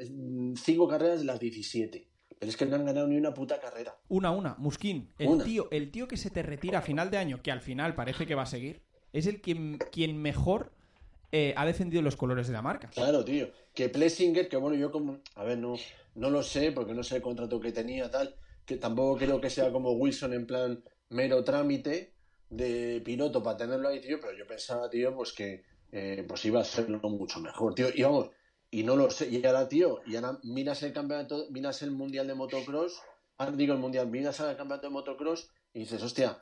[SPEAKER 4] cinco carreras de las 17, pero es que no han ganado ni una puta carrera.
[SPEAKER 1] Una, una. Musquín, el
[SPEAKER 4] Una.
[SPEAKER 1] tío, el tío que se te retira a final de año, que al final parece que va a seguir, es el quien, quien mejor eh, ha defendido los colores de la marca.
[SPEAKER 4] Claro, tío. Que Plessinger, que bueno, yo como, a ver, no, no lo sé, porque no sé el contrato que tenía, tal, que tampoco creo que sea como Wilson en plan mero trámite de piloto para tenerlo ahí, tío, pero yo pensaba, tío, pues que eh, pues iba a hacerlo mucho mejor, tío. Y vamos, y no lo sé, y ahora, tío, y ahora miras el campeonato, miras el mundial de motocross, ahora digo el mundial, miras el campeonato de motocross y dices, hostia,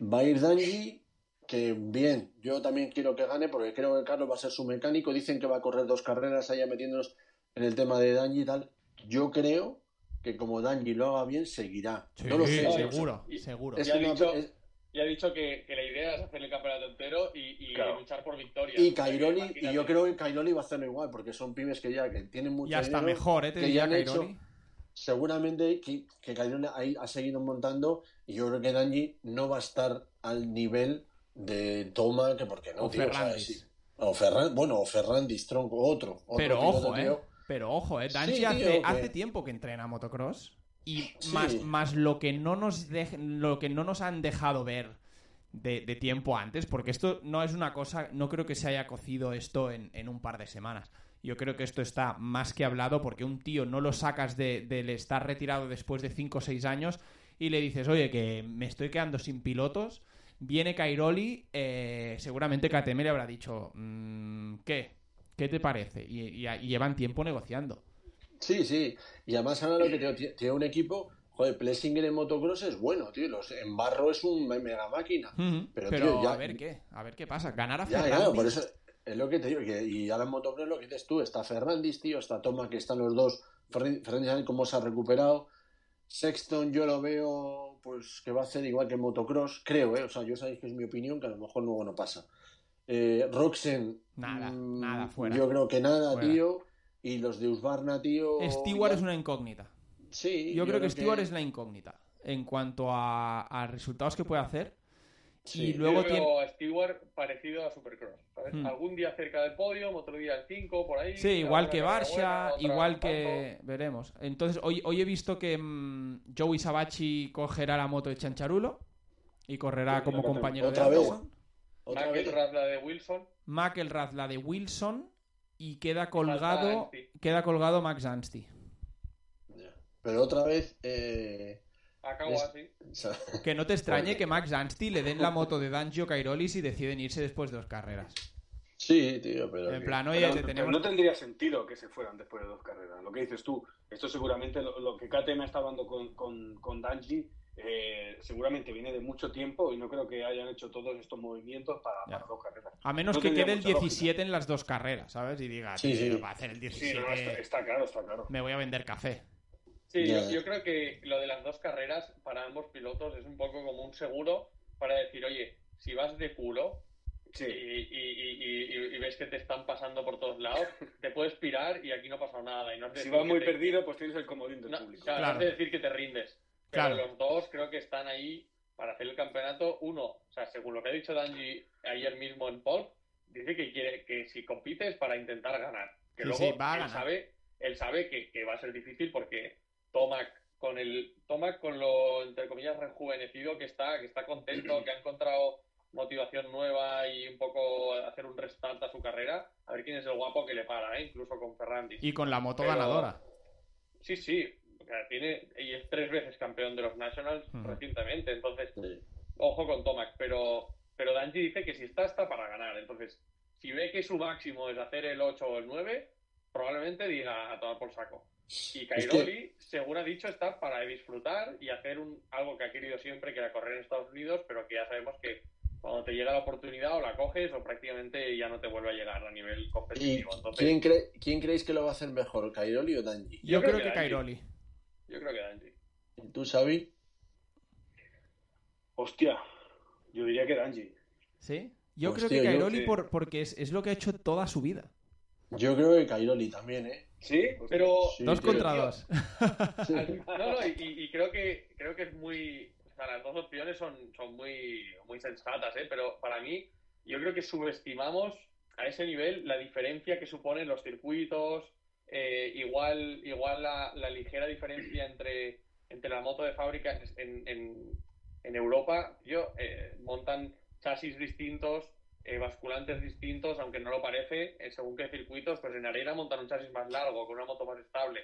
[SPEAKER 4] va a ir Danji, que bien, yo también quiero que gane porque creo que Carlos va a ser su mecánico. Dicen que va a correr dos carreras allá metiéndonos en el tema de Danji y tal. Yo creo que como Danji lo haga bien, seguirá.
[SPEAKER 1] Sí,
[SPEAKER 4] no lo sé.
[SPEAKER 1] seguro,
[SPEAKER 3] Y-
[SPEAKER 1] seguro.
[SPEAKER 4] Es
[SPEAKER 3] Ya ha
[SPEAKER 4] una-
[SPEAKER 3] dicho-
[SPEAKER 4] es-
[SPEAKER 3] Y ha dicho que, que la idea es hacer el campeonato entero y, y
[SPEAKER 2] Claro.
[SPEAKER 3] luchar por victoria.
[SPEAKER 4] y Cairoli, y yo creo que Cairoli va a hacerlo igual, porque son pibes que ya que tienen mucho
[SPEAKER 1] Ya está
[SPEAKER 4] dinero,
[SPEAKER 1] mejor, ¿eh? Te
[SPEAKER 4] que
[SPEAKER 1] diría
[SPEAKER 4] ya han hecho, seguramente que, que Cairoli ahí ha seguido montando y yo creo que Danji no va a estar al nivel de Toma, que porque no,
[SPEAKER 1] O
[SPEAKER 4] tío, o
[SPEAKER 1] Ferrandis.
[SPEAKER 4] Ferran, bueno, o Ferrandi Strong, otro. otro
[SPEAKER 1] Pero ojo, ¿eh? Pero ojo, ¿eh? Danji
[SPEAKER 4] Sí, tío,
[SPEAKER 1] hace, hace tiempo que entrena motocross y
[SPEAKER 4] Sí.
[SPEAKER 1] más, más lo que no nos lo que no nos han dejado ver de, de tiempo antes, porque esto no es una cosa, no creo que se haya cocido esto en, en un par de semanas. Yo creo que esto está más que hablado porque un tío no lo sacas de- del estar retirado después de 5 o 6 años y le dices, oye, que me estoy quedando sin pilotos. Viene Cairoli, eh, seguramente KTM le habrá dicho, "Mm, ¿qué? ¿Qué te parece? Y, y- y llevan tiempo negociando.
[SPEAKER 4] Sí, sí. Y además ahora lo que tiene, tiene un equipo, joder, Plessinger en motocross es bueno, tío. Los, en barro es un mega máquina. Pero,
[SPEAKER 1] Pero,
[SPEAKER 4] tío, ya-
[SPEAKER 1] a ver qué, a ver qué pasa. Ganar a
[SPEAKER 4] Ya,
[SPEAKER 1] Ferrari.
[SPEAKER 4] claro, por eso es lo que te digo. que- y ahora en motocross lo que dices tú, está Ferrandis, tío, está Toma, que están los dos. Ferran- Ferrandis, cómo se ha recuperado. Sexton yo lo veo, pues, que va a hacer igual que en motocross, creo, ¿eh? O sea, yo sabéis que es mi opinión, que a lo mejor luego no pasa. Eh, Roxen.
[SPEAKER 1] Nada,
[SPEAKER 4] mm,
[SPEAKER 1] nada, fuera.
[SPEAKER 4] Yo creo que nada,
[SPEAKER 1] Fuera.
[SPEAKER 4] tío. Y los de Usbarna, tío.
[SPEAKER 1] Stewart
[SPEAKER 4] ya-
[SPEAKER 1] es una incógnita.
[SPEAKER 4] Sí,
[SPEAKER 1] Yo, creo que Stewart es la incógnita. En cuanto a, a resultados que puede hacer.
[SPEAKER 4] Sí.
[SPEAKER 1] Y
[SPEAKER 3] Yo
[SPEAKER 1] luego
[SPEAKER 3] veo
[SPEAKER 1] tiene.
[SPEAKER 3] a Stewart parecido a Supercross. ¿sabes?
[SPEAKER 1] Hmm.
[SPEAKER 3] Algún día cerca del podio, otro día el 5, por ahí.
[SPEAKER 1] Sí, igual que
[SPEAKER 3] otra
[SPEAKER 1] igual
[SPEAKER 3] tanto.
[SPEAKER 1] que. Veremos. Entonces, hoy, hoy he visto que mm, Joey Sabachi cogerá la moto de Chancharulo y correrá
[SPEAKER 2] Sí,
[SPEAKER 1] como compañero
[SPEAKER 4] otra
[SPEAKER 1] de
[SPEAKER 4] vez.
[SPEAKER 1] Anderson.
[SPEAKER 4] Otra
[SPEAKER 3] Michael
[SPEAKER 4] vez.
[SPEAKER 3] Razla de Wilson.
[SPEAKER 1] McElrath la de Wilson y queda colgado, queda colgado Max Anstie.
[SPEAKER 4] Ya. Pero otra vez. Eh...
[SPEAKER 3] Acabo
[SPEAKER 4] Es-
[SPEAKER 3] así.
[SPEAKER 4] o sea,
[SPEAKER 1] Que no te extrañe que Max Anstie le den la moto de Danjo Cairoli si deciden irse después de dos carreras.
[SPEAKER 4] sí, tío, pero.
[SPEAKER 1] En plan, oye,
[SPEAKER 2] Pero-
[SPEAKER 1] te
[SPEAKER 2] pero
[SPEAKER 1] tenemos...
[SPEAKER 2] no tendría sentido que se fueran después de dos carreras. Lo que dices tú, esto seguramente lo, lo que KTM está hablando con, con, con Danji, eh, seguramente viene de mucho tiempo y no creo que hayan hecho todos estos movimientos para, para dos carreras.
[SPEAKER 1] A menos
[SPEAKER 2] no
[SPEAKER 1] que quede el
[SPEAKER 2] mucha lógica.
[SPEAKER 1] 17 en las dos carreras, ¿sabes? Y diga,
[SPEAKER 4] Sí,
[SPEAKER 1] "Tío,
[SPEAKER 4] sí.
[SPEAKER 1] va a hacer el
[SPEAKER 2] Sí,
[SPEAKER 1] 17,
[SPEAKER 2] no, está, está claro, está claro.
[SPEAKER 1] me voy a vender café.
[SPEAKER 3] Sí, yo, yo creo que lo de las dos carreras para ambos pilotos es un poco como un seguro para decir, oye, si vas de culo y,
[SPEAKER 2] Sí,
[SPEAKER 3] y- y- y- y ves que te están pasando por todos lados, te puedes pirar y aquí no pasa nada. Y no
[SPEAKER 2] si vas muy
[SPEAKER 3] te-
[SPEAKER 2] perdido, pues tienes el comodín del
[SPEAKER 3] No,
[SPEAKER 2] público.
[SPEAKER 3] claro,
[SPEAKER 1] Claro.
[SPEAKER 3] no es decir que te rindes. Pero
[SPEAKER 1] Claro.
[SPEAKER 3] los dos creo que están ahí para hacer el campeonato. Uno, o sea, según lo que ha dicho Danji ayer mismo en Paul, dice que quiere que si compites para intentar ganar. Que
[SPEAKER 1] Sí,
[SPEAKER 3] luego
[SPEAKER 1] sí, va a
[SPEAKER 3] él
[SPEAKER 1] ganar.
[SPEAKER 3] sabe, él sabe que, que va a ser difícil porque Tomac con el Tomac con lo entre comillas rejuvenecido que está, que está contento, que ha encontrado motivación nueva y un poco hacer un restart a su carrera, a ver quién es el guapo que le para, ¿eh? incluso con Ferrandis.
[SPEAKER 1] Y con la moto
[SPEAKER 3] Pero-
[SPEAKER 1] ganadora.
[SPEAKER 3] Sí, sí. Tiene, y es tres veces campeón de los Nationals recientemente. Entonces,
[SPEAKER 4] Sí.
[SPEAKER 3] ojo con Tomac. Pero, pero Danji dice que si está, está para ganar. Entonces, si ve que su máximo es hacer el 8 o el 9, probablemente diga a tomar por saco. Y Cairoli, según ha dicho, está para disfrutar y hacer un, algo que ha querido siempre, que era correr en Estados Unidos, pero que ya sabemos que cuando te llega la oportunidad o la coges o prácticamente ya no te vuelve a llegar a nivel competitivo. Entonces,
[SPEAKER 4] ¿quién, cree, ¿Quién creéis que lo va a hacer mejor, Cairoli o Danji?
[SPEAKER 1] Yo, creo, que, Cairoli.
[SPEAKER 3] Yo creo que Danji.
[SPEAKER 4] ¿Tú, Xavi?
[SPEAKER 2] Hostia, yo diría que Danji.
[SPEAKER 1] ¿Sí? Yo
[SPEAKER 4] Hostia,
[SPEAKER 1] creo que Cairoli por, porque es, es lo que ha hecho toda su vida.
[SPEAKER 4] Yo creo que Cairoli también, ¿eh?
[SPEAKER 2] ¿Sí?
[SPEAKER 3] Pero
[SPEAKER 4] Sí,
[SPEAKER 1] Dos contra dos.
[SPEAKER 3] No, no, y, y creo que creo que es muy. O sea, las dos opciones son, son muy, muy sensatas, ¿eh? Pero para mí, yo creo que subestimamos a ese nivel la diferencia que suponen los circuitos, eh, igual, igual la, ligera diferencia entre, entre la moto de fábrica en, en, Europa, yo, eh, montan chasis distintos, eh, basculantes distintos, aunque no lo parece, según qué circuitos, pues en arena montan un chasis más largo, con una moto más estable,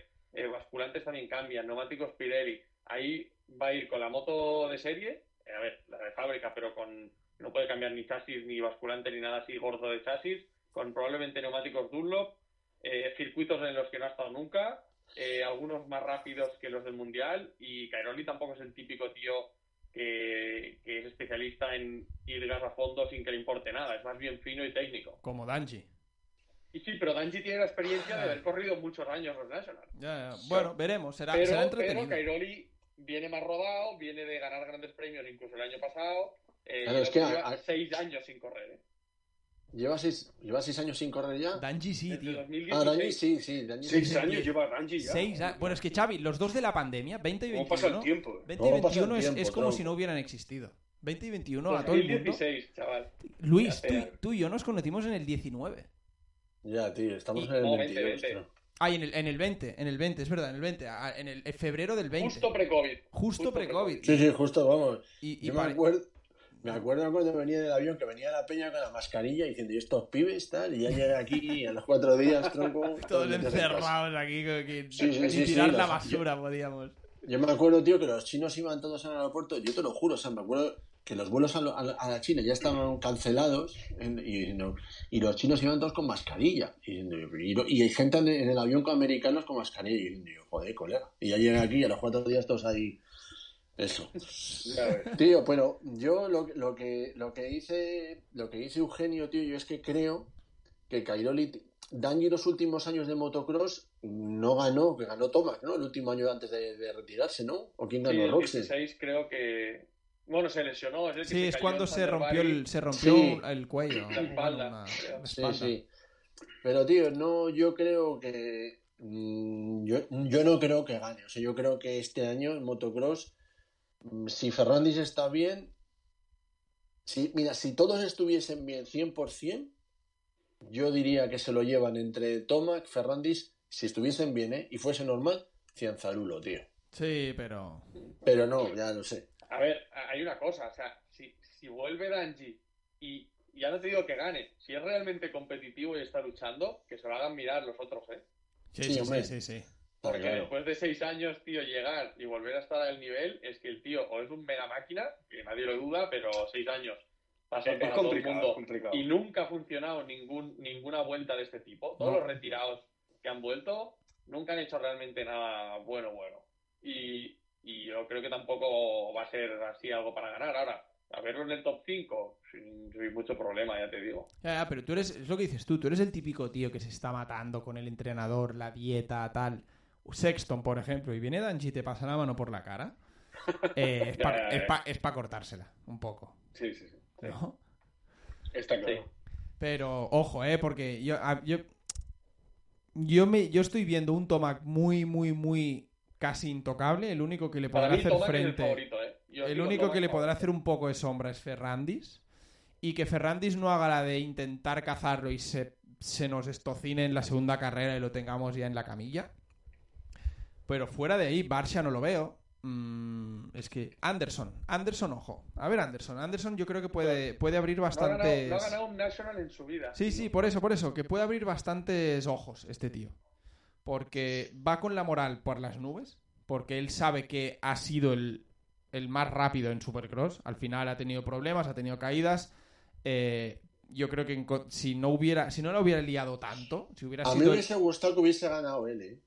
[SPEAKER 3] basculantes también cambian, neumáticos Pirelli, ahí va a ir con la moto de serie, a ver, la de fábrica, pero con no puede cambiar ni chasis, ni basculante, ni nada así gordo de chasis, con probablemente neumáticos Dunlop, eh, circuitos en los que no ha estado nunca, eh, algunos más rápidos que los del Mundial, y Cairoli tampoco es el típico tío que, que es especialista en ir gas a fondo sin que le importe nada, es más bien fino y técnico.
[SPEAKER 1] Como Danji.
[SPEAKER 3] Y sí, pero Danji tiene la experiencia de haber corrido muchos años los National.
[SPEAKER 1] Ya, ya. Bueno, veremos. Será,
[SPEAKER 3] Pero,
[SPEAKER 1] será
[SPEAKER 3] pero
[SPEAKER 1] entretenido.
[SPEAKER 3] Cairoli viene más rodado, viene de ganar grandes premios incluso el año pasado. Eh,
[SPEAKER 4] Claro, es
[SPEAKER 3] creo
[SPEAKER 4] que
[SPEAKER 3] lleva
[SPEAKER 4] a-
[SPEAKER 3] seis años sin correr, ¿eh?
[SPEAKER 4] ¿Lleva seis, ¿Lleva seis años sin correr ya?
[SPEAKER 1] Danji sí, tío.
[SPEAKER 3] 2016.
[SPEAKER 4] Ah, Danji sí, sí. Danji
[SPEAKER 2] Seis
[SPEAKER 4] sí.
[SPEAKER 2] años lleva Danji ya.
[SPEAKER 1] Seis a- Bueno, es que Xavi, los dos de la pandemia, 20 y
[SPEAKER 2] ¿Cómo pasa el
[SPEAKER 1] 21.
[SPEAKER 2] tiempo? eh?
[SPEAKER 1] 20 y
[SPEAKER 4] ¿Cómo pasa el
[SPEAKER 1] 21 es,
[SPEAKER 4] tiempo,
[SPEAKER 1] es como
[SPEAKER 4] tronco?
[SPEAKER 1] si no hubieran existido. 20 y 21 a todo el mundo.
[SPEAKER 3] 2016, chaval.
[SPEAKER 1] Luis, tú, tú y yo nos conocimos en el 19.
[SPEAKER 4] Ya, tío, estamos
[SPEAKER 1] Y-
[SPEAKER 4] en el
[SPEAKER 3] no,
[SPEAKER 4] 22.
[SPEAKER 3] 20,
[SPEAKER 4] tío.
[SPEAKER 1] Ay, en el, en el 20, en el 20, es verdad, en el 20. ah, En el en febrero del 20.
[SPEAKER 3] Justo pre-COVID.
[SPEAKER 1] Justo
[SPEAKER 3] justo
[SPEAKER 1] pre-COVID.
[SPEAKER 4] Sí, sí, justo, vamos.
[SPEAKER 1] Y, y
[SPEAKER 4] Yo me acuerdo, me acuerdo cuando venía del avión que venía la peña con la mascarilla diciendo, ¿y estos pibes tal? Y ya llegué aquí a los cuatro días, tronco.
[SPEAKER 1] todos encerrados aquí, que,
[SPEAKER 4] Sí, sí, sí,
[SPEAKER 1] tirar la basura podíamos.
[SPEAKER 4] Yo me acuerdo, tío, que los chinos iban todos al aeropuerto. Yo te lo juro, o sea, me acuerdo que los vuelos a, lo- a la- China ya estaban cancelados en- y, no- y los chinos iban todos con mascarilla. Y, y, y hay gente en el, avión con americanos con mascarilla. Y yo, joder, colega. Y ya llegué aquí y a los cuatro días todos ahí. Eso. Tío, pero yo lo, lo que lo que dice lo que dice Eugenio, tío, yo es que creo que Cairoli Dangi los últimos años de motocross no ganó, que ganó Tomac, ¿no? El último año antes de, de retirarse, ¿no? ¿O quién
[SPEAKER 3] Sí,
[SPEAKER 4] ganó?
[SPEAKER 3] el
[SPEAKER 4] Roxen.
[SPEAKER 3] 16 creo que... Bueno, se lesionó. Es el
[SPEAKER 1] Sí,
[SPEAKER 3] se
[SPEAKER 1] es cuando se rompió el, se rompió
[SPEAKER 4] Sí.
[SPEAKER 1] el cuello.
[SPEAKER 3] La espalda,
[SPEAKER 1] una-
[SPEAKER 3] creo.
[SPEAKER 1] la
[SPEAKER 4] Sí,
[SPEAKER 1] espalda.
[SPEAKER 4] sí. Pero, tío, no, yo creo que. mm, yo, yo no creo que gane. O sea, yo creo que este año en motocross, si Ferrandis está bien. Si, mira, si todos estuviesen bien 100%, yo diría que se lo llevan entre Tomac, Ferrandis, si estuviesen bien, ¿eh? Y fuese normal, Cianzarulo, tío.
[SPEAKER 1] Sí, pero.
[SPEAKER 4] Pero no, ya lo sé.
[SPEAKER 3] A ver, hay una cosa, o sea, si, si vuelve Danji y ya no te digo que gane, si es realmente competitivo y está luchando, que se lo hagan mirar los otros, ¿eh?
[SPEAKER 1] Sí,
[SPEAKER 4] Sí,
[SPEAKER 1] sí, sí, sí.
[SPEAKER 3] Porque
[SPEAKER 4] Claro.
[SPEAKER 3] después de seis años, tío, llegar y volver a estar al nivel, es que el tío o es un mega máquina, que nadie lo duda, pero seis años pasan
[SPEAKER 2] Es
[SPEAKER 3] para todo el
[SPEAKER 2] complicado,
[SPEAKER 3] mundo
[SPEAKER 2] es complicado.
[SPEAKER 3] y nunca ha funcionado ningún, ninguna vuelta de este tipo. Todos
[SPEAKER 1] No.
[SPEAKER 3] los retirados que han vuelto nunca han hecho realmente nada bueno, bueno. Y, y yo creo que tampoco va a ser así algo para ganar. Ahora, a verlo en el top 5, sin, sin mucho problema, ya te digo.
[SPEAKER 1] Ya, ya, pero tú eres, es lo que dices tú, tú eres el típico tío que se está matando con el entrenador, la dieta, tal. Sexton, por ejemplo, y viene Danji y te pasa la mano por la cara. eh, es para
[SPEAKER 3] ya.
[SPEAKER 1] cortársela, un poco.
[SPEAKER 2] Sí, sí, sí.
[SPEAKER 1] ¿no?
[SPEAKER 2] Está claro.
[SPEAKER 1] Pero, ojo, eh, porque yo, yo, yo, me, yo estoy viendo un Tomac muy, muy, muy casi intocable. El único que le
[SPEAKER 3] Para
[SPEAKER 1] podrá
[SPEAKER 3] mí,
[SPEAKER 1] hacer
[SPEAKER 3] Tomac es el
[SPEAKER 1] frente.
[SPEAKER 3] favorito, ¿eh?
[SPEAKER 1] El único
[SPEAKER 3] Tomac
[SPEAKER 1] que le podrá hacer un poco de sombra es Ferrandis. Y que Ferrandis no haga la de intentar cazarlo y se, se nos estocine en la segunda carrera y lo tengamos ya en la camilla. Pero fuera de ahí, Barcia no lo veo. Mm, es que Anderson, Anderson, ojo. A ver, Anderson. Anderson yo creo que puede, puede abrir
[SPEAKER 3] No ha, ganado,
[SPEAKER 1] bastantes.
[SPEAKER 3] no ha ganado un National en su vida.
[SPEAKER 1] Sí, sí, por eso, por eso, que puede abrir bastantes ojos este tío. Porque va con la moral por las nubes, porque él sabe que ha sido el, el más rápido en Supercross. Al final ha tenido problemas, ha tenido caídas. Eh, yo creo que en si no hubiera, si no lo hubiera liado tanto, si hubiera
[SPEAKER 4] A mí
[SPEAKER 1] sido.
[SPEAKER 4] me hubiese gustado que hubiese ganado él, ¿eh?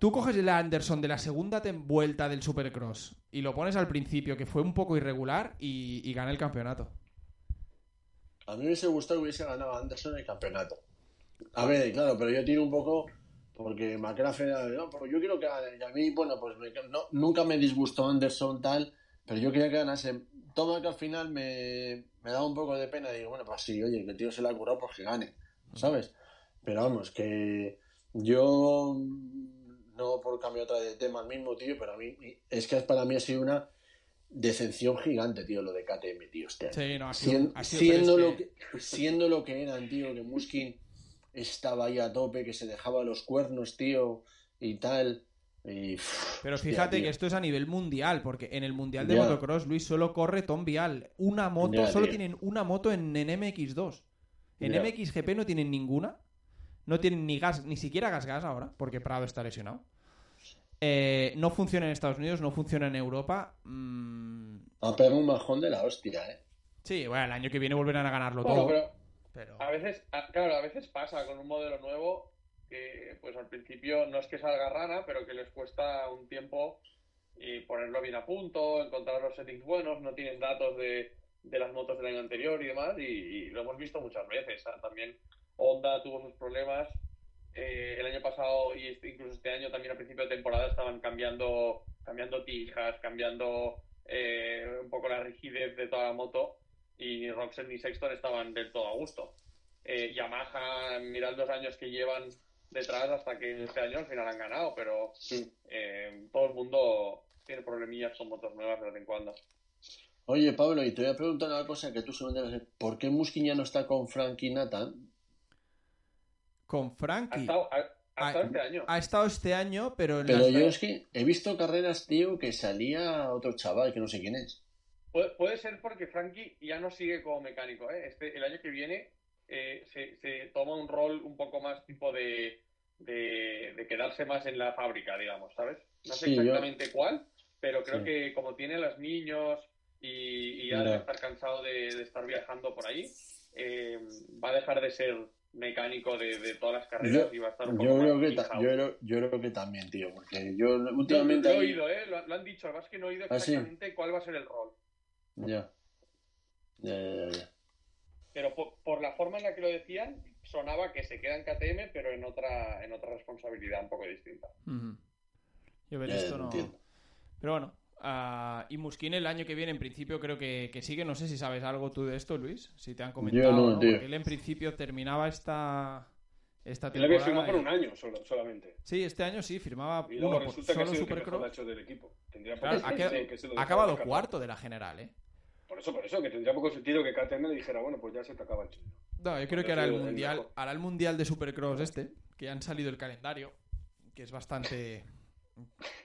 [SPEAKER 1] Tú coges el Anderson de la segunda vuelta del Supercross y lo pones al principio, que fue un poco irregular, y, gana el campeonato.
[SPEAKER 4] a mí me hubiese gustado que hubiese ganado Anderson el campeonato. A ver, claro, pero yo tiro un poco porque McLaughlin, no, pues yo quiero que gane. A mí, bueno, pues me- no, nunca me disgustó Anderson tal, pero yo quería que ganase. Toma que al final me, me daba un poco de pena. Digo, bueno, pues sí, oye, que el tío se la ha curado, pues que gane, ¿sabes? Pero vamos, que yo no por cambiar otra de tema al mismo, tío, pero a mí es que para mí ha sido una decepción gigante, tío, lo de KTM, tío, este.
[SPEAKER 1] Sí, no, ha sido,
[SPEAKER 4] Sien-
[SPEAKER 1] ha sido-
[SPEAKER 4] siendo, lo
[SPEAKER 1] que-
[SPEAKER 4] que, siendo lo que eran, tío, que Muskin estaba ahí a tope, que se dejaba los cuernos, tío, y tal. Y,
[SPEAKER 1] Pero fíjate
[SPEAKER 4] tío.
[SPEAKER 1] que esto es a nivel mundial, porque en el mundial de
[SPEAKER 4] Ya.
[SPEAKER 1] motocross, Luis, solo corre Tom Vial. Una moto,
[SPEAKER 4] Ya,
[SPEAKER 1] solo
[SPEAKER 4] tío.
[SPEAKER 1] tienen una moto en, en MX2. En
[SPEAKER 4] Ya.
[SPEAKER 1] MXGP no tienen ninguna. No tienen ni gas, ni siquiera gas gas ahora, porque Prado está lesionado. Eh, no funciona en Estados Unidos, no funciona en Europa. Mm,
[SPEAKER 4] Ha pegado un majón de la hostia, eh.
[SPEAKER 1] sí, bueno, el año que viene volverán a ganarlo
[SPEAKER 3] Bueno,
[SPEAKER 1] todo.
[SPEAKER 3] pero
[SPEAKER 1] pero...
[SPEAKER 3] a veces, a- claro, a veces pasa con un modelo nuevo que, pues al principio no es que salga rana, pero que les cuesta un tiempo y ponerlo bien a punto, encontrar los settings buenos, no tienes datos de, de las motos del año anterior y demás, y, y lo hemos visto muchas veces. También Honda tuvo sus problemas. Eh, el año pasado y este- incluso este año también a principio de temporada estaban cambiando, cambiando tijas, cambiando eh, un poco la rigidez de toda la moto y ni Roxen ni Sexton estaban del todo a gusto. Eh, Yamaha, mirad los años que llevan detrás hasta que este año al final han ganado, pero eh, todo el mundo tiene problemillas con motos nuevas de vez en cuando.
[SPEAKER 4] Oye, Pablo, y te voy a preguntar una cosa que tú seguramente debes. ¿Por qué Muskin ya no está con Frankie Nathan?
[SPEAKER 1] Con
[SPEAKER 3] Ha
[SPEAKER 1] Frankie.
[SPEAKER 3] estado, ha- ha estado este año.
[SPEAKER 1] Ha estado este año, pero en
[SPEAKER 4] Pero
[SPEAKER 1] las-
[SPEAKER 4] yo es que he visto carreras, tío, que salía otro chaval que no sé quién es.
[SPEAKER 3] Puede, puede ser porque Frankie ya no sigue como mecánico. ¿eh? Este, el año que viene eh, se, se toma un rol un poco más tipo de, de, de quedarse más en la fábrica, digamos, ¿sabes? No sé
[SPEAKER 4] Sí, yo-
[SPEAKER 3] exactamente cuál, pero creo
[SPEAKER 4] Sí.
[SPEAKER 3] que como tiene a los niños y, y ya
[SPEAKER 4] Ya.
[SPEAKER 3] debe estar cansado de, de estar viajando por ahí, eh, va a dejar de ser mecánico de, de todas las carreras
[SPEAKER 4] Yo,
[SPEAKER 3] y va a estar un
[SPEAKER 4] yo
[SPEAKER 3] poco
[SPEAKER 4] creo
[SPEAKER 3] más
[SPEAKER 4] que ta- yo, creo, yo creo que también, tío, porque yo últimamente...
[SPEAKER 3] lo he oído, ¿eh? Lo, lo han dicho, además que no he oído
[SPEAKER 4] Ah, sí.
[SPEAKER 3] exactamente cuál va a ser el rol.
[SPEAKER 4] Ya. Ya, ya, ya, ya.
[SPEAKER 3] Pero por, por la forma en la que lo decían, sonaba que se queda en KTM, pero en otra, en otra responsabilidad un poco distinta.
[SPEAKER 1] Yo ver esto no.
[SPEAKER 4] entiendo.
[SPEAKER 1] Pero bueno. Ah, y Muskin el año que viene, en principio, creo que, que sigue. No sé si sabes algo tú de esto, Luis. Si te han comentado.
[SPEAKER 4] no,
[SPEAKER 1] ¿no?
[SPEAKER 4] tío.
[SPEAKER 1] Porque él en principio terminaba esta, esta
[SPEAKER 2] Él había
[SPEAKER 1] temporada.
[SPEAKER 2] firmado por un año solo- solamente.
[SPEAKER 1] Sí, este año sí, firmaba
[SPEAKER 2] Y luego
[SPEAKER 1] uno por
[SPEAKER 2] resulta que ha
[SPEAKER 1] solo Supercross.
[SPEAKER 2] del equipo. Tendría
[SPEAKER 1] Claro,
[SPEAKER 2] poco
[SPEAKER 1] ha, quedado-
[SPEAKER 2] que
[SPEAKER 1] acabado cuarto de la general, ¿eh?
[SPEAKER 2] Por eso, por eso, que tendría poco sentido que KTM le dijera, bueno, pues ya se te acaba el chino.
[SPEAKER 1] No, yo creo que hará
[SPEAKER 2] ha
[SPEAKER 1] el mundial, hará el mundial de Supercross este, que ya han salido el calendario, que es bastante,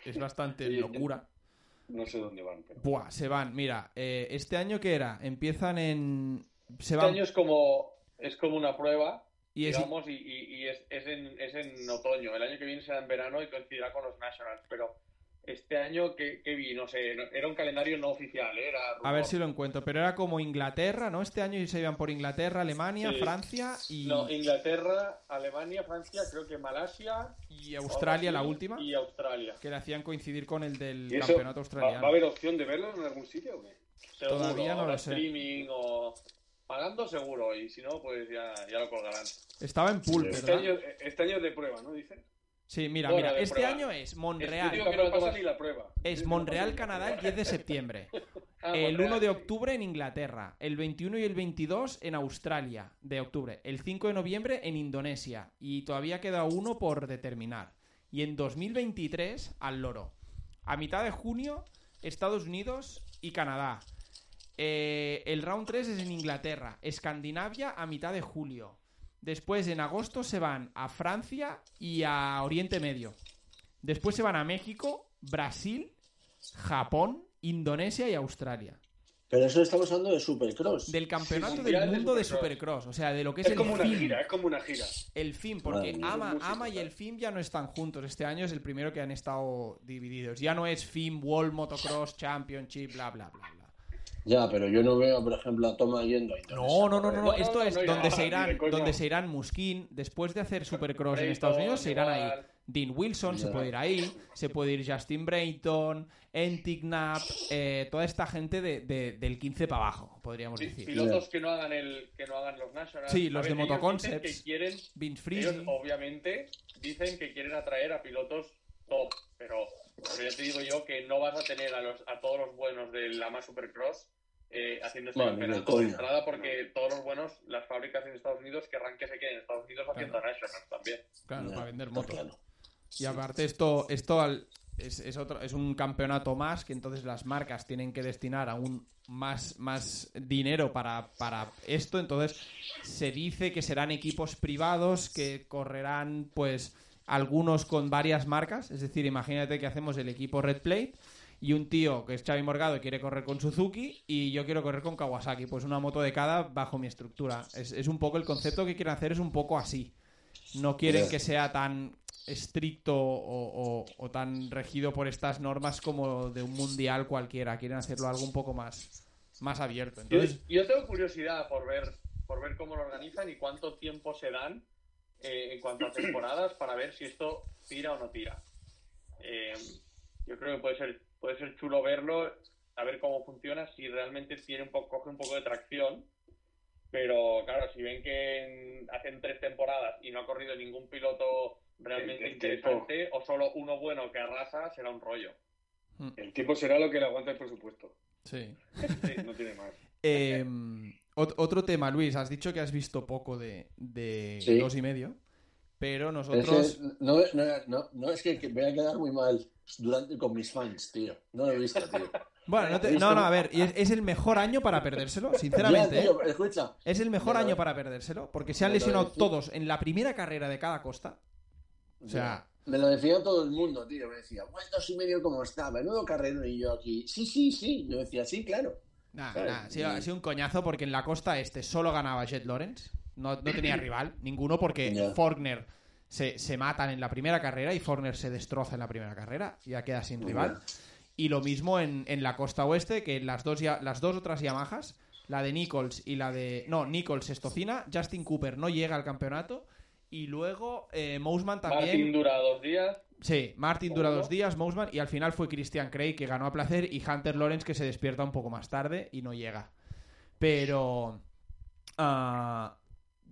[SPEAKER 1] es bastante locura.
[SPEAKER 2] No sé dónde van, pero...
[SPEAKER 1] Buah, se van. Mira, eh, este año que era, empiezan en, se
[SPEAKER 3] Este
[SPEAKER 1] van
[SPEAKER 3] año es como, es como una prueba,
[SPEAKER 1] y es
[SPEAKER 3] digamos, y, y- y es, es, en, es en otoño. El año que viene será en verano y coincidirá con los Nationals, pero este año, que, vi? No sé, era un calendario no oficial, ¿eh? era
[SPEAKER 1] a ver si lo encuentro, pero era como Inglaterra, ¿no? Este año se iban por Inglaterra, Alemania,
[SPEAKER 3] Sí.
[SPEAKER 1] Francia y,
[SPEAKER 3] No, Inglaterra, Alemania, Francia, creo que Malasia.
[SPEAKER 1] y Australia, la última,
[SPEAKER 3] Y Australia.
[SPEAKER 1] que le hacían coincidir con el del
[SPEAKER 2] ¿Y eso
[SPEAKER 1] campeonato
[SPEAKER 2] ¿Va,
[SPEAKER 1] australiano.
[SPEAKER 2] va a haber opción de verlo en algún sitio o qué?
[SPEAKER 3] Seguro,
[SPEAKER 1] Todavía no lo sé.
[SPEAKER 3] streaming o pagando seguro y si no pues ya, ya lo colgarán.
[SPEAKER 1] Estaba en pool,
[SPEAKER 2] Este
[SPEAKER 1] ¿verdad?
[SPEAKER 2] año, este año es de prueba, ¿no? Dice.
[SPEAKER 1] Sí, mira, mira,
[SPEAKER 3] de
[SPEAKER 1] este
[SPEAKER 3] prueba.
[SPEAKER 1] año es Monreal.
[SPEAKER 2] digo que no pasa ni la prueba. Yo
[SPEAKER 1] Es Monreal, Canadá, el
[SPEAKER 2] prueba.
[SPEAKER 1] 10 de septiembre.
[SPEAKER 3] Ah,
[SPEAKER 1] El
[SPEAKER 3] Montreal,
[SPEAKER 1] 1 de octubre en Inglaterra. El 21 y el 22 en Australia, de octubre. El 5 de noviembre en Indonesia. Y todavía queda uno por determinar. Y en 2023 al loro. A mitad de junio, Estados Unidos y Canadá. Eh, el round 3 es en Inglaterra. Escandinavia a mitad de julio. Después en agosto se van a Francia y a Oriente Medio. Después se van a México, Brasil, Japón, Indonesia y Australia.
[SPEAKER 4] Pero eso estamos hablando de Supercross.
[SPEAKER 1] Del campeonato
[SPEAKER 3] Sí,
[SPEAKER 1] del
[SPEAKER 3] de
[SPEAKER 1] mundo de
[SPEAKER 3] Supercross.
[SPEAKER 1] O sea, de lo que es,
[SPEAKER 2] Es
[SPEAKER 1] el
[SPEAKER 2] como una
[SPEAKER 1] FIM.
[SPEAKER 2] gira, es como una gira.
[SPEAKER 1] El FIM, porque
[SPEAKER 4] Madre.
[SPEAKER 1] AMA,
[SPEAKER 2] Música,
[SPEAKER 1] AMA y el FIM ya no están juntos. Este año es el primero que han estado divididos. Ya no es FIM World Motocross Championship, bla, bla, bla, bla.
[SPEAKER 4] Ya, pero yo no veo, por ejemplo, a Toma yendo a Indonesia.
[SPEAKER 1] No, no, no, no, Esto es donde se irán,
[SPEAKER 2] de
[SPEAKER 1] donde se irán Muskin. Después de hacer Supercross en Estados Unidos, se irán ahí. Dean Wilson se puede ir ahí, se puede ir Justin Brayton, Entic Knapp, eh, toda esta gente de- de- del 15 para abajo, podríamos
[SPEAKER 3] Sí,
[SPEAKER 1] decir.
[SPEAKER 3] pilotos que no hagan el que no hagan los nationals.
[SPEAKER 1] Sí, los de
[SPEAKER 3] ver, ellos
[SPEAKER 1] Motoconcepts.
[SPEAKER 3] dicen que quieren
[SPEAKER 1] Vince
[SPEAKER 3] ellos obviamente dicen que quieren atraer a pilotos top, pero, pero ya te digo yo que no vas a tener a, los, a todos los buenos de la más Supercross eh, haciendo este
[SPEAKER 4] No, de
[SPEAKER 3] campeonato de entrada porque todos los buenos, las fábricas en Estados Unidos querrán que se queden en Estados Unidos haciendo nationals también.
[SPEAKER 1] Claro,
[SPEAKER 4] Ya,
[SPEAKER 1] para vender motos.
[SPEAKER 4] claro.
[SPEAKER 1] Y aparte esto, esto al- es, es otro, es un campeonato más que entonces las marcas tienen que destinar aún más, más dinero para, para esto. Entonces se dice que serán equipos privados que correrán pues algunos con varias marcas. Es decir, imagínate que hacemos el equipo Red Plate y un tío que es Xavi Morgado y quiere correr con Suzuki y yo quiero correr con Kawasaki. Pues una moto de cada bajo mi estructura. Es, es un poco el concepto que quieren hacer es un poco así. No quieren que sea tan estricto o, o- o tan regido por estas normas como de un mundial cualquiera. Quieren hacerlo algo un poco más, más abierto.
[SPEAKER 3] Yo,
[SPEAKER 1] Entonces,
[SPEAKER 3] yo tengo curiosidad por ver, por ver cómo lo organizan y cuánto tiempo se dan eh, en cuanto a temporadas para ver si esto tira o no tira. Eh, yo creo que puede ser, puede ser chulo verlo, a ver cómo funciona, si realmente tiene un poco, coge un poco de tracción. Pero claro, si ven que en- hacen tres temporadas y no ha corrido ningún piloto realmente
[SPEAKER 2] El- el
[SPEAKER 3] interesante o solo uno bueno que arrasa, será un rollo.
[SPEAKER 2] El tiempo será lo que le aguanta el presupuesto.
[SPEAKER 1] sí.
[SPEAKER 3] Sí.
[SPEAKER 2] No tiene más.
[SPEAKER 1] Eh, ot- otro tema, Luis. Has dicho que has visto poco de, de
[SPEAKER 4] Sí.
[SPEAKER 1] dos y medio. Pero
[SPEAKER 4] Es
[SPEAKER 1] nosotros.
[SPEAKER 4] que no, no, no, no, es que, que me voy a quedar muy mal durante, con mis fans, tío. No lo he visto, tío.
[SPEAKER 1] Bueno, no, te-
[SPEAKER 4] visto-
[SPEAKER 1] no, no, a ver. y Es, es el mejor año para perdérselo, sinceramente.
[SPEAKER 4] Ya,
[SPEAKER 1] ¿eh?
[SPEAKER 4] escucha.
[SPEAKER 1] Es el mejor año para perdérselo. Porque se han lesionado todos en la primera carrera de cada costa. O sea,
[SPEAKER 4] Me lo decía todo el mundo, tío. Me decía, bueno, dos y medio como está, menudo carrero. Y yo aquí, sí, sí, sí. Yo decía, sí, claro.
[SPEAKER 1] Sido,
[SPEAKER 4] Y-
[SPEAKER 1] ha sido un coñazo porque en la costa este solo ganaba Jet Lawrence. No, no tenía rival, ninguno, porque. Faulkner se, se matan en la primera carrera y Faulkner se destroza en la primera carrera. Ya queda sin rival. Y lo mismo en, en la costa oeste, que las dos, ya, las dos otras Yamahas, la de Nichols y la de... No, Nichols es tocina, Justin Cooper no llega al campeonato. Y luego eh, Mousman también...
[SPEAKER 3] Martin dura dos días.
[SPEAKER 1] Sí, Martin dura dos días, Mousman, y al final fue Christian Craig que ganó a placer y Hunter Lawrence que se despierta un poco más tarde y no llega. Pero ah,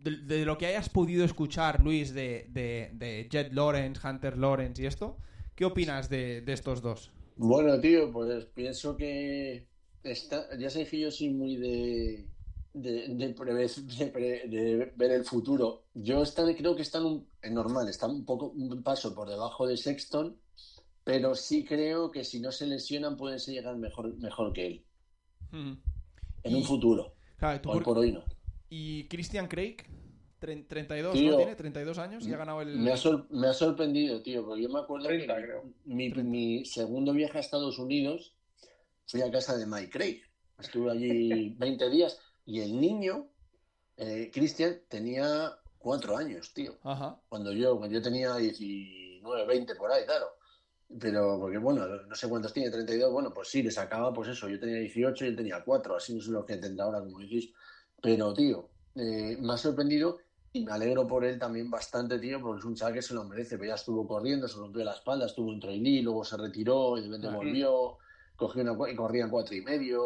[SPEAKER 1] de, de lo que hayas podido escuchar, Luis, de, de, de Jet Lawrence, Hunter Lawrence y esto, ¿qué opinas de, de estos dos?
[SPEAKER 4] Bueno, tío, pues pienso que está, ya sé que yo soy muy de, de, de, preve- de pre- de ver el futuro. Yo están, creo que están un, es normal, están un poco un paso por debajo de Sexton, pero sí creo que si no se lesionan pueden ser llegar mejor, mejor que él en
[SPEAKER 1] Y-
[SPEAKER 4] un futuro.
[SPEAKER 1] Claro,
[SPEAKER 4] Hoy
[SPEAKER 1] por-
[SPEAKER 4] por hoy no.
[SPEAKER 1] Y Christian Craig, tre- 32,
[SPEAKER 4] Tío,
[SPEAKER 1] ¿no tiene? 32 años y ha ganado el...
[SPEAKER 4] Me ha, sor- me ha sorprendido, tío, porque yo me acuerdo
[SPEAKER 3] 30,
[SPEAKER 4] que
[SPEAKER 3] creo.
[SPEAKER 4] mi, mi segundo viaje a Estados Unidos fui a casa de Mike Craig. Estuve allí 20 días y el niño, eh, Christian, tenía cuatro años, tío.
[SPEAKER 1] Ajá.
[SPEAKER 4] Cuando yo, cuando yo tenía 19, 20 por ahí, claro. Pero, porque bueno, no sé cuántos tiene, 32, bueno, pues sí, le sacaba, pues eso, yo tenía 18 y él tenía 4, así no sé lo que tendrá ahora, como decís. Pero, tío, eh, me ha sorprendido y me alegro por él también bastante, tío, porque es un chaval que se lo merece. Pero ya estuvo corriendo, se rompió la espalda, estuvo en trailí, luego se retiró y de repente volvió, cogió una, y corría en cuatro y medio,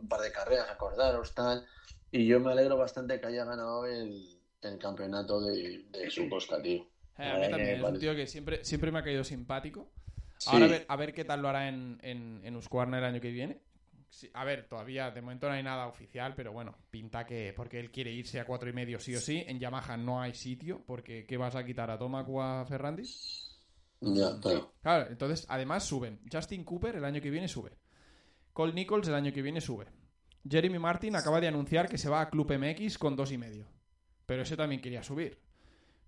[SPEAKER 4] un par de carreras, acordaros, tal. Y yo me alegro bastante que haya ganado el, el campeonato de, de su costa, tío.
[SPEAKER 1] Eh, a mí también, es un tío que siempre, siempre me ha caído simpático.
[SPEAKER 4] Sí.
[SPEAKER 1] Ahora a ver, a ver qué tal lo hará en, en, en Husqvarna el año que viene. Sí, a ver, todavía de momento no hay nada oficial, pero bueno, pinta que porque él quiere irse a cuatro y medio sí o sí. En Yamaha no hay sitio, porque ¿qué vas a quitar a Tomac o a Ferrandis?
[SPEAKER 4] Ya, claro.
[SPEAKER 1] Claro, entonces además suben. Justin Cooper el año que viene sube. Cole Nichols el año que viene sube. Jeremy Martin acaba de anunciar que se va a Club MX con dos y medio. Pero ese también quería subir.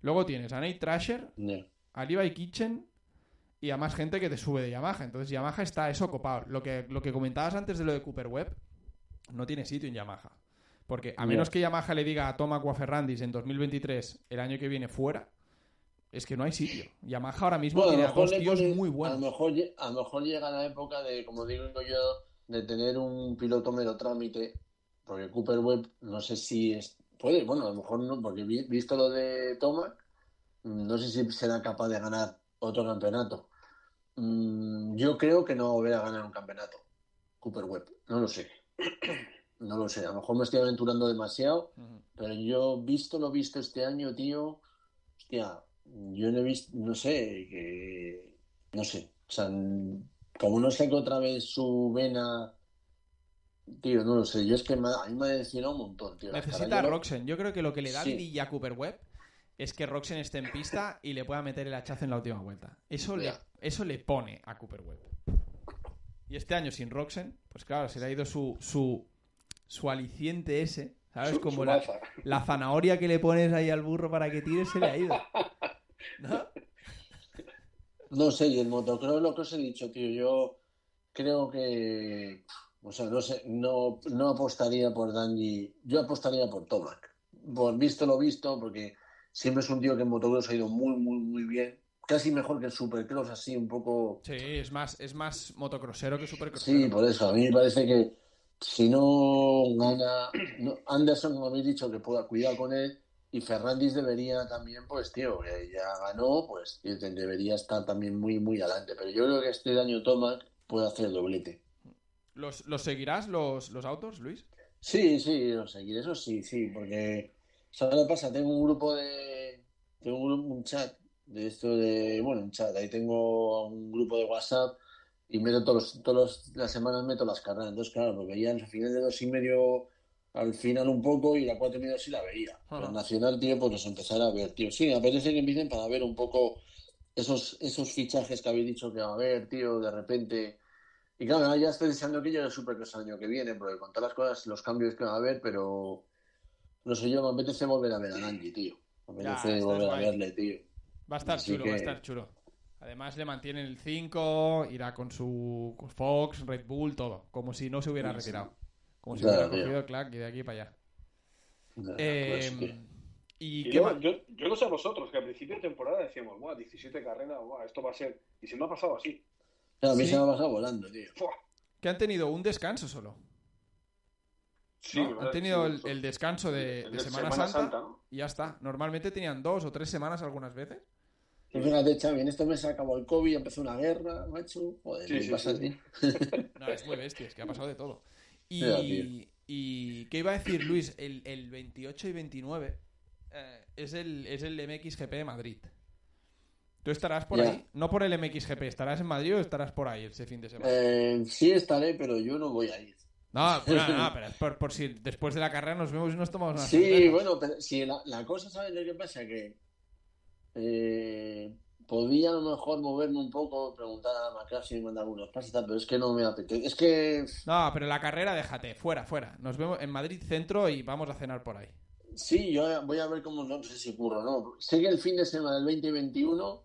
[SPEAKER 1] Luego tienes a Nate Trasher,
[SPEAKER 4] Ya.
[SPEAKER 1] a Levi Kitchen y a más gente que te sube de Yamaha. Entonces Yamaha está eso copado. Lo que, lo que comentabas antes de lo de Cooper Webb, no tiene sitio en Yamaha. Porque a menos que Yamaha le diga a Tomac o a Ferrandis en 2023, el año que viene fuera, es que no hay sitio. Yamaha ahora mismo
[SPEAKER 4] Bueno,
[SPEAKER 1] tiene a dos tíos muy
[SPEAKER 4] A lo,
[SPEAKER 1] buenos.
[SPEAKER 4] mejor, a lo mejor llega la época de, como digo yo, de tener un piloto mero trámite, porque Cooper Webb no sé si es, puede, bueno, a lo mejor no, porque vi- visto lo de Tomac, no sé si será capaz de ganar otro campeonato. Mm, yo creo que no volverá a ganar un campeonato. Cooper Webb, no lo sé. No lo sé, a lo mejor me estoy aventurando demasiado, pero yo, visto lo visto este año, tío, hostia, yo no he visto, no sé, que, no sé, o sea, como no sé que otra vez su vena, tío, no lo sé, yo es que me, a mí me ha decepcionado un montón, tío.
[SPEAKER 1] Necesita a Roxen, yo creo que lo que le da sí. a Cooper Webb es que Roxen esté en pista y le pueda meter el hachazo en la última vuelta. Eso, le, eso le pone a Cooper Webb. Y este año sin Roxen, pues claro, se le ha ido su, su, su aliciente ese, ¿sabes? Como la, la, zanahoria que le pones ahí al burro para que tire se le ha ido. ¿No?
[SPEAKER 4] No sé, y el motocross lo que os he dicho, tío, yo creo que, o sea, no sé, no, no apostaría por Danji, yo apostaría por Tomac, por visto lo visto, porque siempre es un tío que en motocross ha ido muy, muy, muy bien, casi mejor que el supercross, así un poco...
[SPEAKER 1] Sí, es más, es más motocrossero que supercross.
[SPEAKER 4] Sí, por eso, a mí me parece que si no gana Anderson, como habéis dicho, que pueda cuidar con él, y Ferrandis debería también, pues, tío, ya ganó, pues debería estar también muy, muy adelante. Pero yo creo que este año Tomac puede hacer el doblete.
[SPEAKER 1] ¿Los, seguirás los, los autos, Luis?
[SPEAKER 4] Sí, sí, los seguiré, eso sí, sí, porque, ¿sabes lo pasa? Tengo un grupo de. Tengo un, un chat de esto de. Bueno, un chat, ahí tengo un grupo de WhatsApp y meto todos, todas las semanas meto las carreras. Entonces, claro, porque ya al final de dos y medio al final un poco y la cuatro y medio sí la veía. Pero Nacional, tío, pues nos empezará a ver, tío. Sí, me apetece que empiecen para ver un poco esos, esos fichajes que habéis dicho que va a haber, tío, de repente. Y claro, ya estoy deseando que llegue el Supercross el año que viene, porque con todas las cosas, los cambios que va a haber, pero no sé yo, me apetece volver a ver a Nanji, tío. Me apetece volver a verle, tío.
[SPEAKER 1] Va a estar chulo, va a estar chulo. Además le mantienen el 5, irá con su Fox, Red Bull, todo, como si no se hubiera retirado. Como si hubiera cogido el clack y de aquí para allá.
[SPEAKER 2] Eh, pues ¿Y, yo, yo, no sé a vosotros, que al principio de temporada decíamos, guau, 17 carreras, guau, esto va a ser. Y se me ha pasado así.
[SPEAKER 4] a mí se me ha pasado volando, tío.
[SPEAKER 1] Que han tenido un descanso solo. Sí, Han tenido el, descanso de, Semana, Santa, y ya está. Normalmente tenían dos o tres semanas algunas veces.
[SPEAKER 4] Y fíjate, Xavi, en este mes acabó el COVID, empezó una guerra, macho. Joder, ¿qué pasa
[SPEAKER 1] No, es muy bestia, es que ha pasado de todo. Y, y ¿qué iba a decir Luis? El, el 28 y 29 eh, es, el, es el MXGP de Madrid. ¿Tú estarás por ahí? No por el MXGP, ¿estarás en Madrid o estarás por ahí ese fin de semana?
[SPEAKER 4] Eh, sí estaré, pero yo no voy a ir.
[SPEAKER 1] No, no, pero es por, si después de la carrera nos vemos y nos tomamos una
[SPEAKER 4] Sí, bueno, pero si la, la cosa, ¿sabes lo que pasa? Que eh, podía a lo mejor moverme un poco, preguntar a Macrashi y mandar algunos pases, pero es que no me apetece. Es que.
[SPEAKER 1] No, pero la carrera déjate, fuera, fuera. Nos vemos en Madrid Centro y vamos a cenar por ahí.
[SPEAKER 4] Sí, yo voy a ver cómo, no sé si curro no. Sé que el fin de semana del 2021,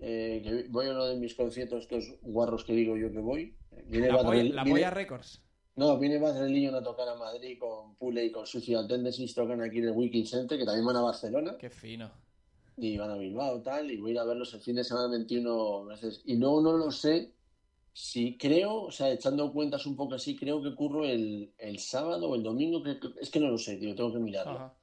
[SPEAKER 4] eh, que voy a uno de mis conciertos, estos guarros que digo yo que voy.
[SPEAKER 1] Viene la, voy, la viene, Records.
[SPEAKER 4] No, viene Badrelillo a tocar a Madrid con Pule y con Suicide Tendencies, tocan aquí en el Wiki Center, que también van a Barcelona.
[SPEAKER 1] Qué fino
[SPEAKER 4] y van a Bilbao tal, y voy a ir a verlos el fin de semana 21 veces. Y no, no lo sé si creo, o sea, echando cuentas un poco así, creo que curro el, el sábado o el domingo, que, es que no lo sé, tío, tengo que mirarlo.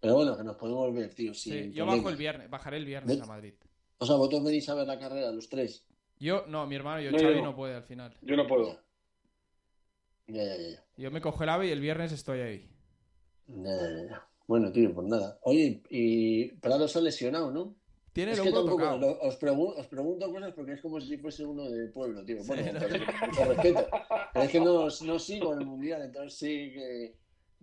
[SPEAKER 4] Pero bueno, que nos podemos ver, tío. Sí,
[SPEAKER 1] yo bajo el viernes, bajaré el viernes a Madrid.
[SPEAKER 4] O sea, vosotros venís a ver la carrera, los tres.
[SPEAKER 1] Yo, no, mi hermano, yo, Xavi no. puede al final.
[SPEAKER 2] Yo no puedo.
[SPEAKER 4] Ya, ya, ya.
[SPEAKER 1] Yo me cojo el ave y el viernes estoy ahí.
[SPEAKER 4] Ya, ya, ya. Bueno, tío, pues nada. Oye, y Prado se ha lesionado, ¿no?
[SPEAKER 1] Tiene es que tampoco,
[SPEAKER 4] os, pregunto, os, pregunto cosas porque es como si fuese uno de pueblo, tío. Bueno, mucho respeto. Pero es que no, no sigo en el mundial, entonces sí que.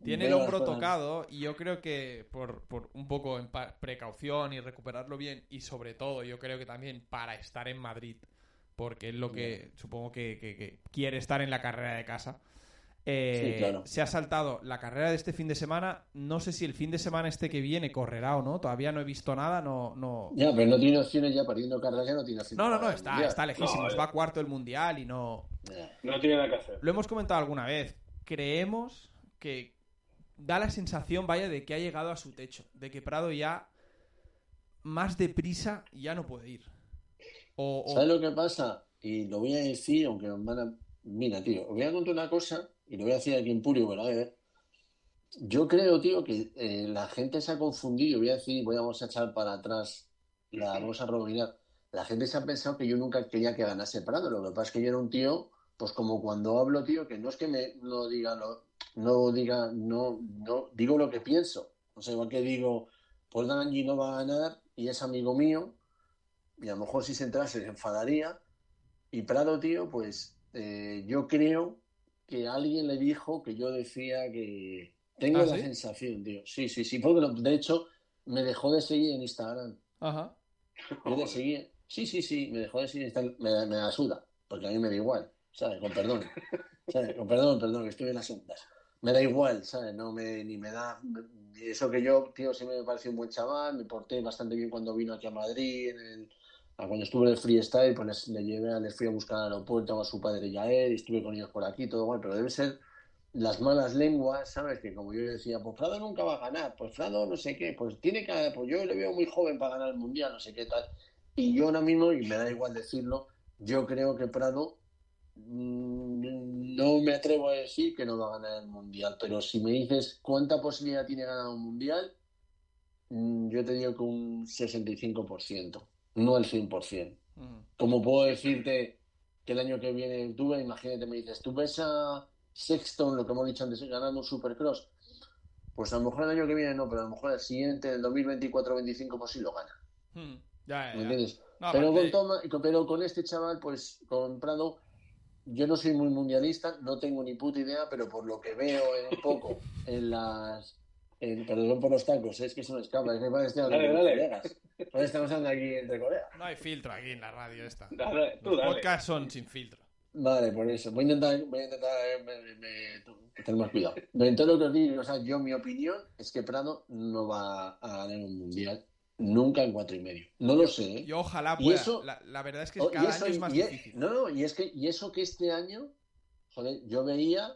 [SPEAKER 1] Tiene el hombro tocado y yo creo que por, por un poco en precaución y recuperarlo bien y sobre todo yo creo que también para estar en Madrid, porque es lo que supongo que, que quiere estar en la carrera de casa, eh, se ha saltado la carrera de este fin de semana. No sé si el fin de semana este que viene correrá o no. Todavía no he visto nada. No, no...
[SPEAKER 4] Ya, pero no tiene opciones ya partiendo carrera, ya no tiene opciones.
[SPEAKER 1] No, no, no, está, está lejísimo. Va cuarto el mundial y
[SPEAKER 2] no. No tiene nada que hacer.
[SPEAKER 1] Lo hemos comentado alguna vez. Creemos que da la sensación, vaya, de que ha llegado a su techo. De que Prado ya más deprisa ya no puede ir.
[SPEAKER 4] O, ¿Sabes lo que pasa? Y lo voy a decir, aunque van a. Mira, tío, os voy a contar una cosa y lo voy a decir aquí en Purio, a ver. Yo creo, tío, que eh, la gente se ha confundido. Voy a decir, voy a echar para atrás la vamos a rebobinar. La gente se ha pensado que yo nunca quería que ganase Prado. Lo que pasa es que yo era un tío, pues como cuando hablo, tío, que no es que me no diga lo, no diga, no, no, digo lo que pienso. O sea, igual que digo, pues Danji no va a ganar y es amigo mío, y a lo mejor si se entrase se enfadaría. Y Prado, tío, pues eh, yo creo que alguien le dijo que yo decía que tengo
[SPEAKER 1] ¿Ah,
[SPEAKER 4] la
[SPEAKER 1] sí?
[SPEAKER 4] sensación, tío. Sí, sí, sí, porque lo- de hecho me dejó de seguir en Instagram.
[SPEAKER 1] Ajá.
[SPEAKER 4] Le seguí. Sí, sí, sí, me dejó de seguir en Instagram. Me, me la suda, porque a mí me da igual, ¿sabes? Con perdón. ¿Sabes? Con perdón, perdón, que estoy en las ondas. Me da igual, ¿sabes? No me, ni me da. Eso que yo, tío, siempre me pareció un buen chaval, me porté bastante bien cuando vino aquí a Madrid, en el, a cuando estuve en el freestyle, pues le llevé, les fui a buscar al aeropuerto a su padre y a él, y estuve con ellos por aquí, todo igual, pero debe ser las malas lenguas, ¿sabes? Que como yo decía, pues Prado nunca va a ganar, pues Prado no sé qué, pues tiene que, pues yo le veo muy joven para ganar el mundial, no sé qué tal. Y yo ahora mismo, y me da igual decirlo, yo creo que Prado mm, no me atrevo a decir que no va a ganar el mundial, pero si me dices cuánta posibilidad tiene ganar un mundial, mm, yo te digo que un 65%, no el 100%.
[SPEAKER 1] Mm.
[SPEAKER 4] Como puedo decirte que el año que viene tú, imagínate, me dices, ¿tú ves a Sexton, lo que hemos dicho antes, ganando un Supercross? Pues a lo mejor el año que viene no, pero a lo mejor el siguiente, el 2024-25, pues sí lo gana.
[SPEAKER 1] Mm. Ya, ya,
[SPEAKER 4] ¿Me entiendes?
[SPEAKER 1] No,
[SPEAKER 4] pero,
[SPEAKER 1] aparte-
[SPEAKER 4] con Toma, pero con este chaval, pues con Prado, yo no soy muy mundialista, no tengo ni puta idea, pero por lo que veo en un poco en las. En, perdón por los tacos, es que se me escapa, es que parece que estamos hablando aquí entre colegas.
[SPEAKER 1] No hay filtro aquí en la radio esta.
[SPEAKER 2] Dale, tú
[SPEAKER 1] Los
[SPEAKER 2] dale.
[SPEAKER 1] podcasts son sin filtro.
[SPEAKER 4] Vale, por eso. Voy a intentar, voy a intentar eh, me- me- tener más cuidado. Pero en todo lo que os digo, o sea, yo mi opinión es que Prado no va a ganar un mundial nunca en cuatro y medio. No lo sé, ¿eh?
[SPEAKER 1] Yo ojalá
[SPEAKER 4] Y
[SPEAKER 1] pueda.
[SPEAKER 4] eso-
[SPEAKER 1] La, la verdad es que
[SPEAKER 4] Oh, y
[SPEAKER 1] cada
[SPEAKER 4] eso-
[SPEAKER 1] año es más
[SPEAKER 4] y-
[SPEAKER 1] difícil.
[SPEAKER 4] No, no, y es que y eso que este año, joder, yo veía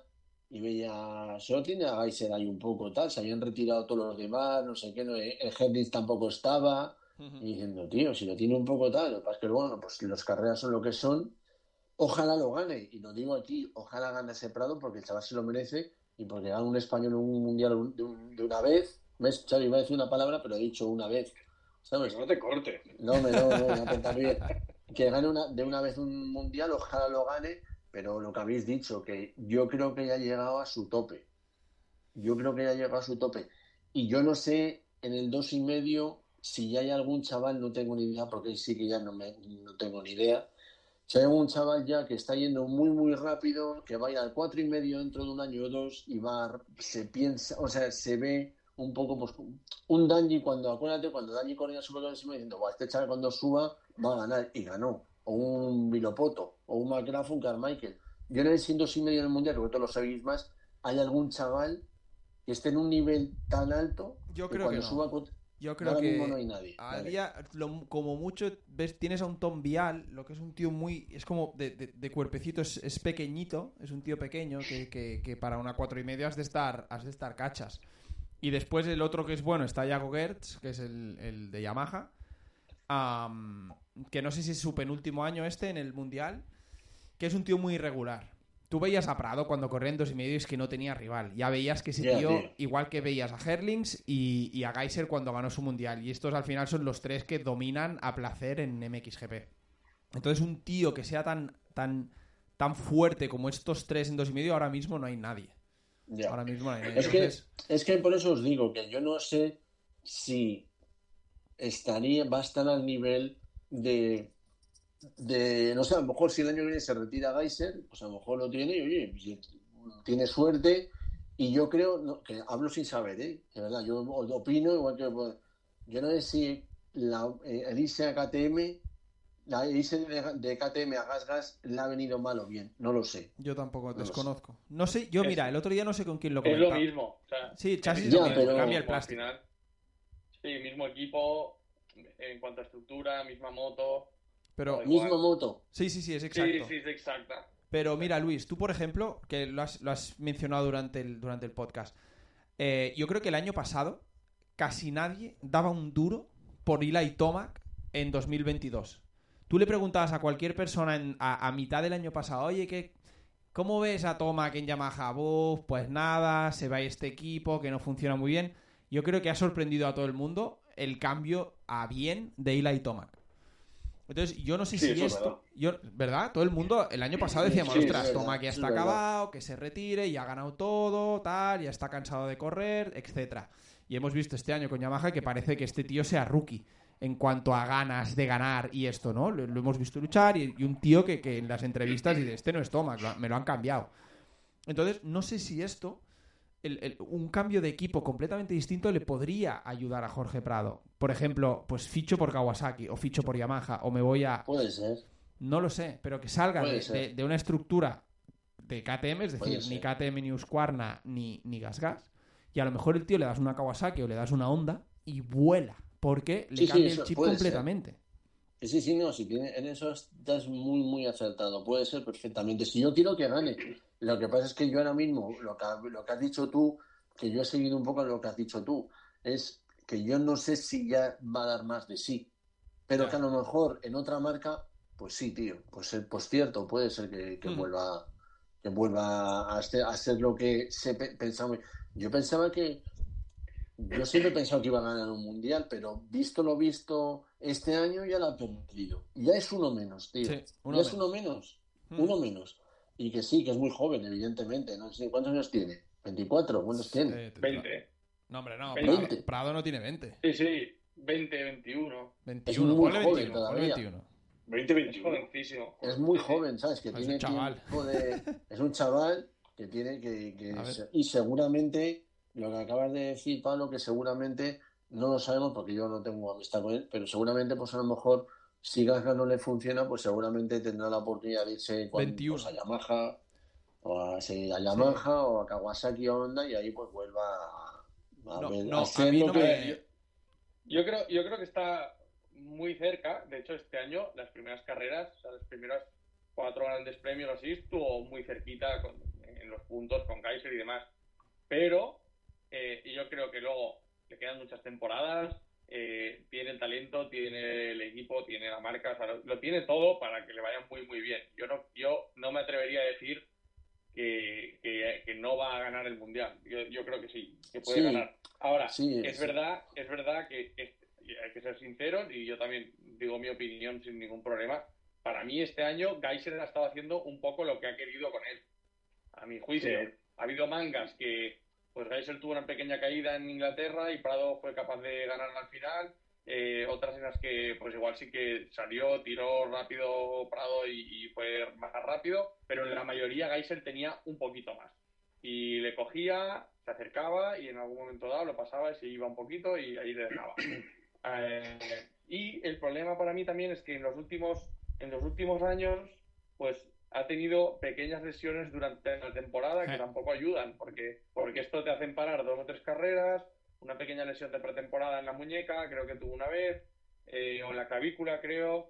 [SPEAKER 4] y veía a Sotin, a Geiser ahí un poco tal, se habían retirado todos los demás, no sé qué, no, el Hendrix tampoco estaba,
[SPEAKER 1] Ujú.
[SPEAKER 4] y diciendo, tío, si lo tiene un poco tal, lo que pasa es que bueno, pues las carreras son lo que son, ojalá lo gane, y lo digo aquí, ojalá gane ese Prado porque el chaval se lo merece y porque gane un español en un mundial un- de, un- de una vez, ¿ves? Xavi, iba a decir una palabra, pero he dicho una vez, ¿sabes?
[SPEAKER 2] Pues no te cortes.
[SPEAKER 4] No, me no, no, ha apuntado bien. Que gane una, de una vez un mundial, ojalá lo gane, pero lo que habéis dicho, que yo creo que ya ha llegado a su tope. Yo creo que ya ha llegado a su tope. Y yo no sé en el dos y medio si ya hay algún chaval, no tengo ni idea, porque sí que ya no, me, no tengo ni idea. Si hay algún chaval ya que está yendo muy, muy rápido, que va a ir al cuatro y medio dentro de un año o dos y va, se piensa, o sea, se ve un poco, pues, un Danji cuando, acuérdate, cuando Danji corría Supercross encima diciendo, "Buah, este chaval cuando suba va a ganar, y ganó. O un Vilopoto, o un McGrath, un Carmichael. Yo en el 100 y medio en el mundial, que vosotros lo sabéis más, hay algún chaval que esté en un nivel tan alto
[SPEAKER 1] Yo creo que
[SPEAKER 4] cuando
[SPEAKER 1] no.
[SPEAKER 4] suba con-
[SPEAKER 1] Yo creo
[SPEAKER 4] ahora
[SPEAKER 1] que
[SPEAKER 4] mismo no hay nadie. Vale.
[SPEAKER 1] había, lo- como mucho, ves, tienes a un Tom Vial, lo que es un tío muy, es como de, de- de cuerpecito, es, es pequeñito, es un tío pequeño que, que- que para una cuatro y medio has de estar, has de estar cachas. Y después el otro que es bueno está Jago Gertz, que es el, el de Yamaha, am, que no sé si es su penúltimo año este en el mundial, que es un tío muy irregular. Tú veías a Prado cuando corría en dos y medio y es que no tenía rival. Ya veías que ese
[SPEAKER 4] Ya,
[SPEAKER 1] tío,
[SPEAKER 4] tío.
[SPEAKER 1] igual que veías a Herlings y, y a Geiser cuando ganó su mundial. Y estos al final son los tres que dominan a placer en MXGP. Entonces, un tío que sea tan, tan, tan fuerte como estos tres en dos y medio, ahora mismo no hay nadie.
[SPEAKER 4] Ya.
[SPEAKER 1] Ahora mismo no hay nadie.
[SPEAKER 4] Es que, es que por eso os digo que yo no sé si estaría, va a estar al nivel de, de, no sé, a lo mejor si el año que viene se retira Geiser, pues a lo mejor lo tiene y oye, tiene suerte. Y yo creo, no, que hablo sin saber, ¿eh? De verdad, yo opino igual que. pues, yo no sé si la, eh, el irse a KTM, la irse de, de KTM a Gas Gas le ha venido mal o bien, no lo sé.
[SPEAKER 1] yo tampoco
[SPEAKER 4] sé.
[SPEAKER 1] desconozco. No sé, yo
[SPEAKER 3] Es-
[SPEAKER 1] mira, el otro día no sé con quién lo
[SPEAKER 3] Es
[SPEAKER 1] comentaba.
[SPEAKER 3] lo mismo. O sea,
[SPEAKER 1] Sí, chasis
[SPEAKER 3] es
[SPEAKER 1] es lo
[SPEAKER 4] Ya,
[SPEAKER 1] mismo,
[SPEAKER 4] pero-
[SPEAKER 1] cambia el
[SPEAKER 3] al
[SPEAKER 1] plástico.
[SPEAKER 3] final. Sí, mismo equipo, en cuanto a estructura, misma moto.
[SPEAKER 1] Pero.
[SPEAKER 4] Misma moto.
[SPEAKER 1] sí, sí, sí, es
[SPEAKER 3] Sí,
[SPEAKER 1] exacto.
[SPEAKER 3] sí, es exacta.
[SPEAKER 1] Pero mira, Luis, tú por ejemplo, que lo has, lo has mencionado durante el, durante el podcast, eh, yo creo que el año pasado casi nadie daba un duro por Eli Tomac en 2022. Tú le preguntabas a cualquier persona en- a, a mitad del año pasado, oye, ¿qué, ¿cómo ves a Tomac en Yamaha? Buf, pues nada, se va este equipo que no funciona muy bien. Yo creo que ha sorprendido a todo el mundo el cambio a bien de Eli Tomac. Entonces, yo no sé
[SPEAKER 2] Sí,
[SPEAKER 1] si esto. Yo, ¿Verdad? Todo el mundo, el año pasado decíamos,
[SPEAKER 4] sí,
[SPEAKER 1] ostras,
[SPEAKER 4] verdad,
[SPEAKER 1] Tomac ya
[SPEAKER 4] es
[SPEAKER 1] está
[SPEAKER 4] verdad.
[SPEAKER 1] acabado, que se retire, ya ha ganado todo, tal, ya está cansado de correr, etcétera. Y hemos visto este año con Yamaha que parece que este tío sea rookie en cuanto a ganas de ganar y esto, ¿no? Lo, lo hemos visto luchar y, y un tío que, que en las entrevistas dice, este no es lo- me lo han cambiado. Entonces, no sé si esto, el- el- un cambio de equipo completamente distinto le podría ayudar a Jorge Prado. Por ejemplo, pues ficho por Kawasaki o ficho por Yamaha o me voy a...
[SPEAKER 4] Puede ser.
[SPEAKER 1] No lo sé, pero que salga de,
[SPEAKER 4] ser.
[SPEAKER 1] de- de una estructura de KTM, es decir, ni. KTM ni Husqvarna ni, ni Gas Gas, y a lo mejor el tío le das una Kawasaki o le das una Honda y vuela, porque le
[SPEAKER 4] Sí, sí,
[SPEAKER 1] cambia
[SPEAKER 4] eso
[SPEAKER 1] el chip
[SPEAKER 4] ser.
[SPEAKER 1] completamente.
[SPEAKER 4] Sí, sí, no, si tiene, en eso estás muy, muy acertado. Puede ser perfectamente. Si yo quiero que gane, lo que pasa es que yo ahora mismo, lo que, lo que has dicho tú, que yo he seguido un poco lo que has dicho tú, es que yo no sé si ya va a dar más de sí. Pero que a lo mejor en otra marca, pues sí, tío. Pues, eh, pues cierto, puede ser que, que
[SPEAKER 1] Mm.
[SPEAKER 4] vuelva que vuelva a ser, a ser lo que se pe- pensaba. Yo pensaba que yo siempre he pensado que iba a ganar un mundial, pero visto lo visto este año ya la ha perdido. Ya es uno menos, tío.
[SPEAKER 1] Sí, uno
[SPEAKER 4] ya es uno menos.
[SPEAKER 1] Mm.
[SPEAKER 4] Uno menos. Y que sí, que es muy joven, evidentemente. No sé cuántos años tiene. ¿24? ¿Cuántos tiene?
[SPEAKER 1] Eh, te-
[SPEAKER 3] 20.
[SPEAKER 1] No, hombre, no.
[SPEAKER 3] 20.
[SPEAKER 1] Prado, no tiene 20.
[SPEAKER 3] Sí, sí, 20, 21.
[SPEAKER 1] 21,
[SPEAKER 4] muy
[SPEAKER 1] ponle
[SPEAKER 4] joven
[SPEAKER 1] 21, ponle
[SPEAKER 4] todavía.
[SPEAKER 1] 21.
[SPEAKER 2] 2021.
[SPEAKER 3] Es jovencísimo.
[SPEAKER 4] Es muy joven, ¿sabes? Que
[SPEAKER 1] Es
[SPEAKER 4] tiene
[SPEAKER 1] un chaval.
[SPEAKER 4] de... Es un chaval que tiene que... que se- Y seguramente, lo que acabas de decir, Pablo, que seguramente, no lo sabemos porque yo no tengo amistad con él, pero seguramente, pues a lo mejor, si Gasgas no le funciona, pues seguramente tendrá la oportunidad de irse con,
[SPEAKER 1] 21.
[SPEAKER 4] pues, a Yamaha, o a, sí, a Yamaha, o a Kawasaki o Honda, y ahí pues vuelva a, a
[SPEAKER 1] No,
[SPEAKER 4] ver-
[SPEAKER 1] no,
[SPEAKER 4] a
[SPEAKER 1] a mí no
[SPEAKER 4] que...
[SPEAKER 1] me-
[SPEAKER 3] Yo creo, yo creo que está muy cerca. De hecho, este año, las primeras carreras, o sea, las primeras cuatro grandes premios así, estuvo muy cerquita con- en los puntos con Kaiser y demás. Pero eh, y yo creo que luego le quedan muchas temporadas. Eh, tiene el talento, tiene el equipo, tiene la marca, o sea, lo, lo tiene todo para que le vaya muy, muy bien. Yo no, yo no me atrevería a decir que, que- que no va a ganar el mundial. Yo, yo creo que sí, que puede
[SPEAKER 4] Sí.
[SPEAKER 3] ganar. Ahora,
[SPEAKER 4] Sí,
[SPEAKER 3] es
[SPEAKER 4] sí.
[SPEAKER 3] verdad, es verdad que es- hay que ser sinceros y yo también digo mi opinión sin ningún problema. Para mí este año Geiser ha estado haciendo un poco lo que ha querido con él. A mi juicio, ha habido mangas que pues Geiser tuvo una pequeña caída en Inglaterra y Prado fue capaz de ganar al final. Eh, otras en las que pues igual sí que salió, tiró rápido Prado y, y fue más rápido, pero en la mayoría Geiser tenía un poquito más. Y le cogía, se acercaba y en algún momento dado lo pasaba y se iba un poquito y ahí le dejaba. Eh, y el problema para mí también es que en los últimos, en los últimos años, pues ha tenido pequeñas lesiones durante la temporada que tampoco ayudan, porque, porque esto te hacen parar dos o tres carreras, una pequeña lesión de pretemporada en la muñeca, creo que tuvo una vez, eh, o en la clavícula, creo,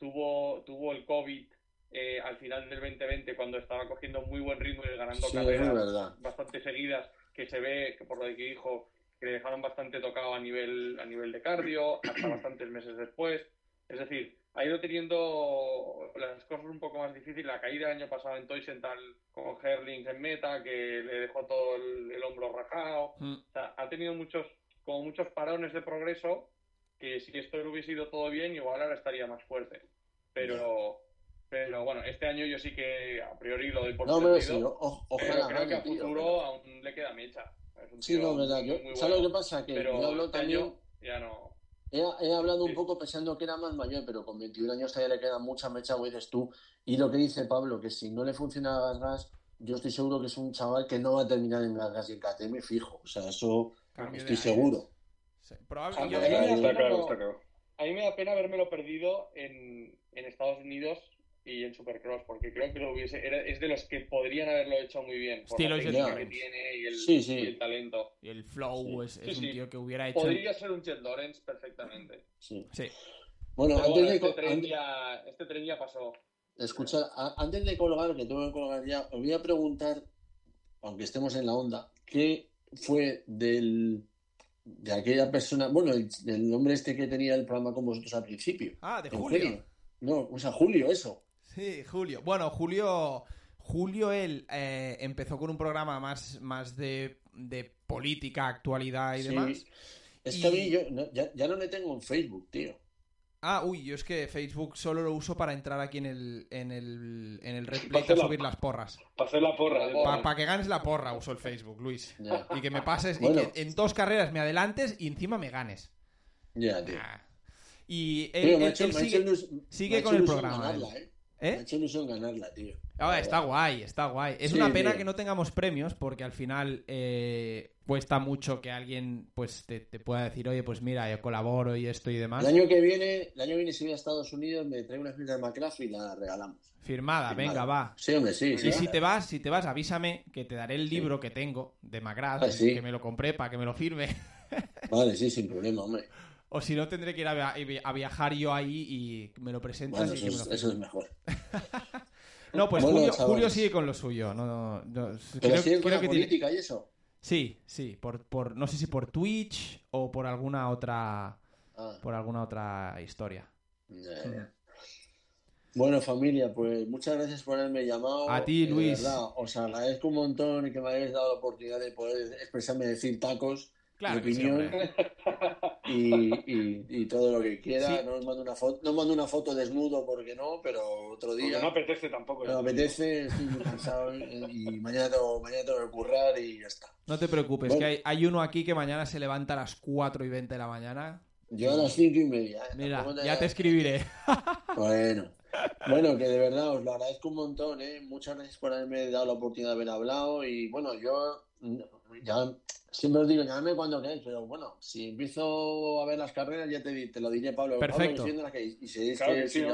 [SPEAKER 3] tuvo, tuvo el COVID eh, al final del 2020 cuando estaba cogiendo muy buen ritmo y ganando
[SPEAKER 4] Sí,
[SPEAKER 3] carreras bastante seguidas que se ve que por lo que dijo que le dejaron bastante tocado a nivel a nivel de cardio hasta bastantes meses después. Es decir ha ido teniendo las cosas un poco más difíciles la caída el año pasado en Toisental con Herlings en meta que le dejó todo el, el hombro rajado
[SPEAKER 1] Mm.
[SPEAKER 3] o sea, ha tenido muchos como muchos parones de progreso que si esto le hubiese ido todo bien igual ahora estaría más fuerte pero pero bueno este año yo sí que a priori lo doy por
[SPEAKER 4] No, pero
[SPEAKER 3] perdido
[SPEAKER 4] sí, o- o-
[SPEAKER 3] pero
[SPEAKER 4] ojalá
[SPEAKER 3] creo que a
[SPEAKER 4] tío,
[SPEAKER 3] futuro aún le queda mecha. Es un
[SPEAKER 4] Sí, no, verdad. Yo,
[SPEAKER 3] muy
[SPEAKER 4] ¿Sabes lo
[SPEAKER 3] bueno,
[SPEAKER 4] que pasa? Que
[SPEAKER 3] pero
[SPEAKER 4] yo hablo
[SPEAKER 3] este
[SPEAKER 4] también...
[SPEAKER 3] año ya no.
[SPEAKER 4] He, he hablado un poco pensando que era más mayor, pero con 21 años todavía le queda mucha mecha, como dices tú. Y lo que dice Pablo, que si no le funciona a Gasgas, yo estoy seguro que es un chaval que no va a terminar en Gasgas y en KTM fijo. O sea, eso
[SPEAKER 1] Cambio
[SPEAKER 4] estoy seguro.
[SPEAKER 1] Sí.
[SPEAKER 3] A mí me da pena habérmelo perdido en, en Estados Unidos y en Supercross, porque creo que lo hubiese. Era, es de los que podrían haberlo hecho muy bien. Por
[SPEAKER 1] Estilo
[SPEAKER 3] la técnica que tiene y el,
[SPEAKER 4] Sí, sí.
[SPEAKER 3] y el talento.
[SPEAKER 1] y el flow es, es
[SPEAKER 3] Sí,
[SPEAKER 1] un
[SPEAKER 3] sí.
[SPEAKER 1] tío que hubiera hecho...
[SPEAKER 3] Podría ser un Jet Lawrence perfectamente.
[SPEAKER 4] Sí.
[SPEAKER 1] Sí.
[SPEAKER 4] Bueno,
[SPEAKER 3] Pero
[SPEAKER 4] antes
[SPEAKER 3] bueno,
[SPEAKER 4] de,
[SPEAKER 3] este, tren
[SPEAKER 4] antes-
[SPEAKER 3] ya, este tren ya pasó.
[SPEAKER 4] escuchar, antes de colgar, que tengo que colgar ya, os voy a preguntar, aunque estemos en la onda, ¿qué fue del de aquella persona, bueno, el, el hombre este que tenía el programa con vosotros al principio?
[SPEAKER 1] Ah, de
[SPEAKER 4] Eugenio.
[SPEAKER 1] Julio.
[SPEAKER 4] No, o sea, Julio, eso.
[SPEAKER 1] Sí, Julio. Bueno, Julio, Julio él eh, empezó con un programa más, más de, de política, actualidad y
[SPEAKER 4] Sí.
[SPEAKER 1] demás.
[SPEAKER 4] Es
[SPEAKER 1] Y-
[SPEAKER 4] que a mí yo no- ya, ya no le tengo en Facebook, tío.
[SPEAKER 1] Ah, uy, yo es que Facebook solo lo uso para entrar aquí en el, en el, en el Red
[SPEAKER 2] Para
[SPEAKER 1] Plate a
[SPEAKER 2] hacer la-
[SPEAKER 1] subir las porras.
[SPEAKER 2] Para hacer la porra.
[SPEAKER 1] Para que ganes la porra uso el Facebook, Luis.
[SPEAKER 4] Ya,
[SPEAKER 1] Y que me pases,
[SPEAKER 4] Bueno.
[SPEAKER 1] y que en dos carreras me adelantes y encima me ganes.
[SPEAKER 4] ya, tío.
[SPEAKER 1] Y él,
[SPEAKER 4] Tío, me ha
[SPEAKER 1] él-
[SPEAKER 4] hecho-
[SPEAKER 1] él
[SPEAKER 4] me ha hecho
[SPEAKER 1] sigue... con el programa,
[SPEAKER 4] Ganarla, ¿eh?
[SPEAKER 1] ¿Eh?
[SPEAKER 4] Me ha hecho ilusión ganarla, tío.
[SPEAKER 1] Ah, está guay, está guay. Es
[SPEAKER 4] Sí,
[SPEAKER 1] una pena
[SPEAKER 4] tío.
[SPEAKER 1] que no tengamos premios porque al final eh, cuesta mucho que alguien pues te, te pueda decir, oye, pues mira, yo colaboro y esto y demás.
[SPEAKER 4] El año que viene, el año que viene si voy a Estados Unidos me traigo una fiesta de McCraft y la regalamos.
[SPEAKER 1] Firmada,
[SPEAKER 4] Firmada.
[SPEAKER 1] venga, va.
[SPEAKER 4] Sí, hombre, sí. sí
[SPEAKER 1] Y si te vas, si te vas, avísame que te daré el
[SPEAKER 4] Sí.
[SPEAKER 1] libro que tengo de Magrad,
[SPEAKER 4] Ah,
[SPEAKER 1] que me lo compré para que me lo firme.
[SPEAKER 4] Vale, sí, sin problema, hombre.
[SPEAKER 1] O si no, tendré que ir a, via- a viajar yo ahí y me lo presentas
[SPEAKER 4] Bueno,
[SPEAKER 1] y
[SPEAKER 4] eso
[SPEAKER 1] me
[SPEAKER 4] es, eso mejor.
[SPEAKER 1] No, pues
[SPEAKER 4] Bueno,
[SPEAKER 1] Julio, sigue con lo suyo. No, no, no,
[SPEAKER 4] Pero
[SPEAKER 1] creo-
[SPEAKER 4] es con la
[SPEAKER 1] que tiene-
[SPEAKER 4] política y eso.
[SPEAKER 1] Sí, sí, por, por, no sé si por Twitch o por alguna otra,
[SPEAKER 4] Ah,
[SPEAKER 1] por alguna otra historia.
[SPEAKER 4] Bueno, familia, pues muchas gracias por haberme llamado.
[SPEAKER 1] A ti, Luis.
[SPEAKER 4] verdad, os agradezco un montón y que me hayáis dado la oportunidad de poder expresarme, decir tacos,
[SPEAKER 1] Claro
[SPEAKER 4] mi opinión y, y- y todo lo que quiera.
[SPEAKER 1] Sí.
[SPEAKER 4] No os mando una foto, no os mando una foto desnudo porque no, pero otro
[SPEAKER 2] Porque
[SPEAKER 4] día.
[SPEAKER 2] no apetece tampoco.
[SPEAKER 4] Me apetece, estoy muy cansado y, y mañana, tengo, mañana tengo que currar y ya está.
[SPEAKER 1] No te preocupes,
[SPEAKER 4] Bueno.
[SPEAKER 1] que hay, hay uno aquí que mañana se levanta a las 4 y 20 de la mañana.
[SPEAKER 4] Yo a las cinco y media. ¿eh?
[SPEAKER 1] Mira, ya te escribiré.
[SPEAKER 4] Bueno, bueno, que de verdad os lo agradezco un montón, ¿eh? Muchas gracias por haberme dado la oportunidad de haber hablado y bueno, yo ya siempre os digo, llamadme cuando queráis, pero bueno, si empiezo a ver las carreras ya te, te lo diré, Pablo. Pablo,
[SPEAKER 1] Perfecto.
[SPEAKER 4] las que- y si es
[SPEAKER 2] Claro
[SPEAKER 4] que-
[SPEAKER 2] que sí.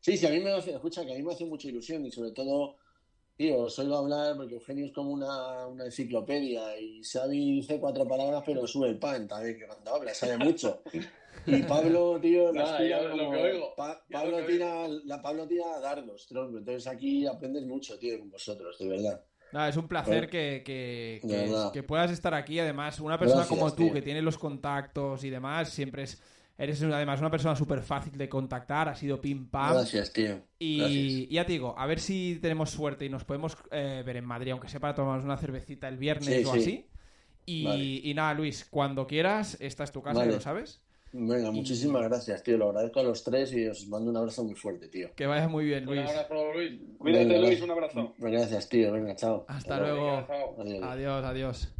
[SPEAKER 4] Sí, sí, a mí me hace, escucha, que a mí me hace mucha ilusión y sobre todo, tío, os oigo hablar porque Eugenio es como una, una enciclopedia y Xavi dice cuatro palabras pero sube el pan también, que cuando habla sabe mucho. Y Pablo, tío,
[SPEAKER 3] Nada,
[SPEAKER 4] tira
[SPEAKER 3] lo que oigo,
[SPEAKER 4] Pa- Pablo,
[SPEAKER 3] lo que
[SPEAKER 4] tira, la Pablo tira dardos, tronco. Entonces aquí aprendes mucho, tío, con vosotros, de verdad.
[SPEAKER 1] Nada, es un placer
[SPEAKER 4] Bueno,
[SPEAKER 1] que, que- que- puedas estar aquí. Además, una persona
[SPEAKER 4] Gracias,
[SPEAKER 1] como tú,
[SPEAKER 4] tío.
[SPEAKER 1] que tiene los contactos y demás, siempre es. Eres además una persona súper fácil de contactar, ha sido pim pam.
[SPEAKER 4] Gracias, tío.
[SPEAKER 1] Y
[SPEAKER 4] Gracias.
[SPEAKER 1] ya te digo, a ver si tenemos suerte y nos podemos eh, ver en Madrid, aunque sea para tomarnos una cervecita el viernes
[SPEAKER 4] Sí,
[SPEAKER 1] o
[SPEAKER 4] sí.
[SPEAKER 1] así. Y,
[SPEAKER 4] Vale.
[SPEAKER 1] y nada, Luis, cuando quieras, esta es tu casa,
[SPEAKER 4] Vale.
[SPEAKER 1] ya lo sabes.
[SPEAKER 4] Venga,
[SPEAKER 1] Y-
[SPEAKER 4] muchísimas gracias, tío. Lo agradezco a los tres y os mando un abrazo muy fuerte, tío.
[SPEAKER 1] Que vaya muy bien,
[SPEAKER 3] Un
[SPEAKER 1] Luis.
[SPEAKER 3] abrazo, Luis.
[SPEAKER 2] Cuídate,
[SPEAKER 4] Venga,
[SPEAKER 2] Luis, un abrazo.
[SPEAKER 4] Gracias, tío. Venga, chao.
[SPEAKER 1] Hasta
[SPEAKER 4] Hasta
[SPEAKER 1] luego.
[SPEAKER 3] Venga, chao.
[SPEAKER 4] Adiós.
[SPEAKER 1] Adiós, adiós.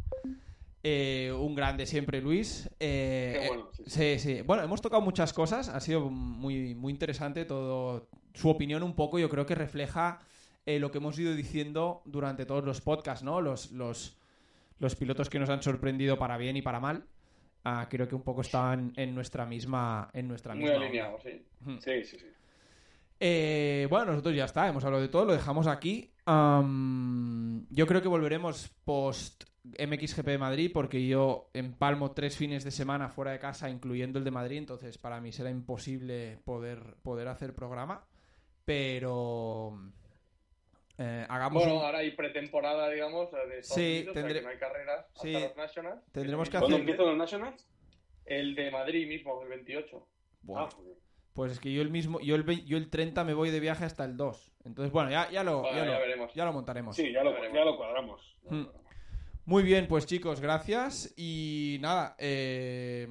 [SPEAKER 1] Eh, un grande siempre, Luis. Eh,
[SPEAKER 2] Qué bueno,
[SPEAKER 1] eh,
[SPEAKER 2] sí,
[SPEAKER 1] sí, sí. Bueno, hemos tocado muchas cosas. Ha sido muy, muy interesante todo. Su opinión un poco, yo creo que refleja eh, lo que hemos ido diciendo durante todos los podcasts, ¿no? Los, los, los pilotos que nos han sorprendido para bien y para mal. Ah, creo que un poco estaban en nuestra misma. En nuestra
[SPEAKER 3] Muy
[SPEAKER 1] misma onda.
[SPEAKER 3] alineado, sí.
[SPEAKER 2] Sí, sí, sí.
[SPEAKER 1] Eh, bueno, nosotros ya está, hemos hablado de todo, lo dejamos aquí. Yo creo que volveremos post MXGP de Madrid porque yo empalmo tres fines de semana fuera de casa, incluyendo el de Madrid, entonces para mí será imposible poder, poder hacer programa. Pero eh, hagamos
[SPEAKER 3] Bueno,
[SPEAKER 1] un-
[SPEAKER 3] ahora hay pretemporada, digamos, de Estados
[SPEAKER 1] Sí,
[SPEAKER 3] Unidos, o sea
[SPEAKER 1] tendré-
[SPEAKER 3] que no hay carreras hasta
[SPEAKER 1] Sí,
[SPEAKER 3] los Nationals.
[SPEAKER 1] tendremos que
[SPEAKER 2] ¿Cuándo
[SPEAKER 1] hacer-
[SPEAKER 2] empiezan los Nationals?
[SPEAKER 3] El de Madrid mismo, el 28.
[SPEAKER 1] Buah,
[SPEAKER 2] Ah, joder.
[SPEAKER 1] pues es que yo el mismo, yo el, yo el 30 me voy de viaje hasta el 2. Entonces, bueno, ya, ya, lo,
[SPEAKER 3] Bueno,
[SPEAKER 1] ya,
[SPEAKER 3] ya
[SPEAKER 1] lo,
[SPEAKER 3] veremos.
[SPEAKER 1] ya lo montaremos.
[SPEAKER 2] Sí, ya lo,
[SPEAKER 3] Ya
[SPEAKER 2] lo cuadramos.
[SPEAKER 1] Hmm.
[SPEAKER 2] cuadramos.
[SPEAKER 1] Muy bien, pues chicos, gracias. Y nada, eh,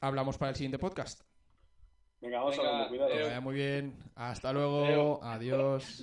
[SPEAKER 1] hablamos para el siguiente podcast.
[SPEAKER 2] Venga, vamos
[SPEAKER 3] Venga,
[SPEAKER 2] hablando, cuidado.
[SPEAKER 1] Que
[SPEAKER 3] Adeu.
[SPEAKER 1] vaya muy bien. Hasta luego. Adiós.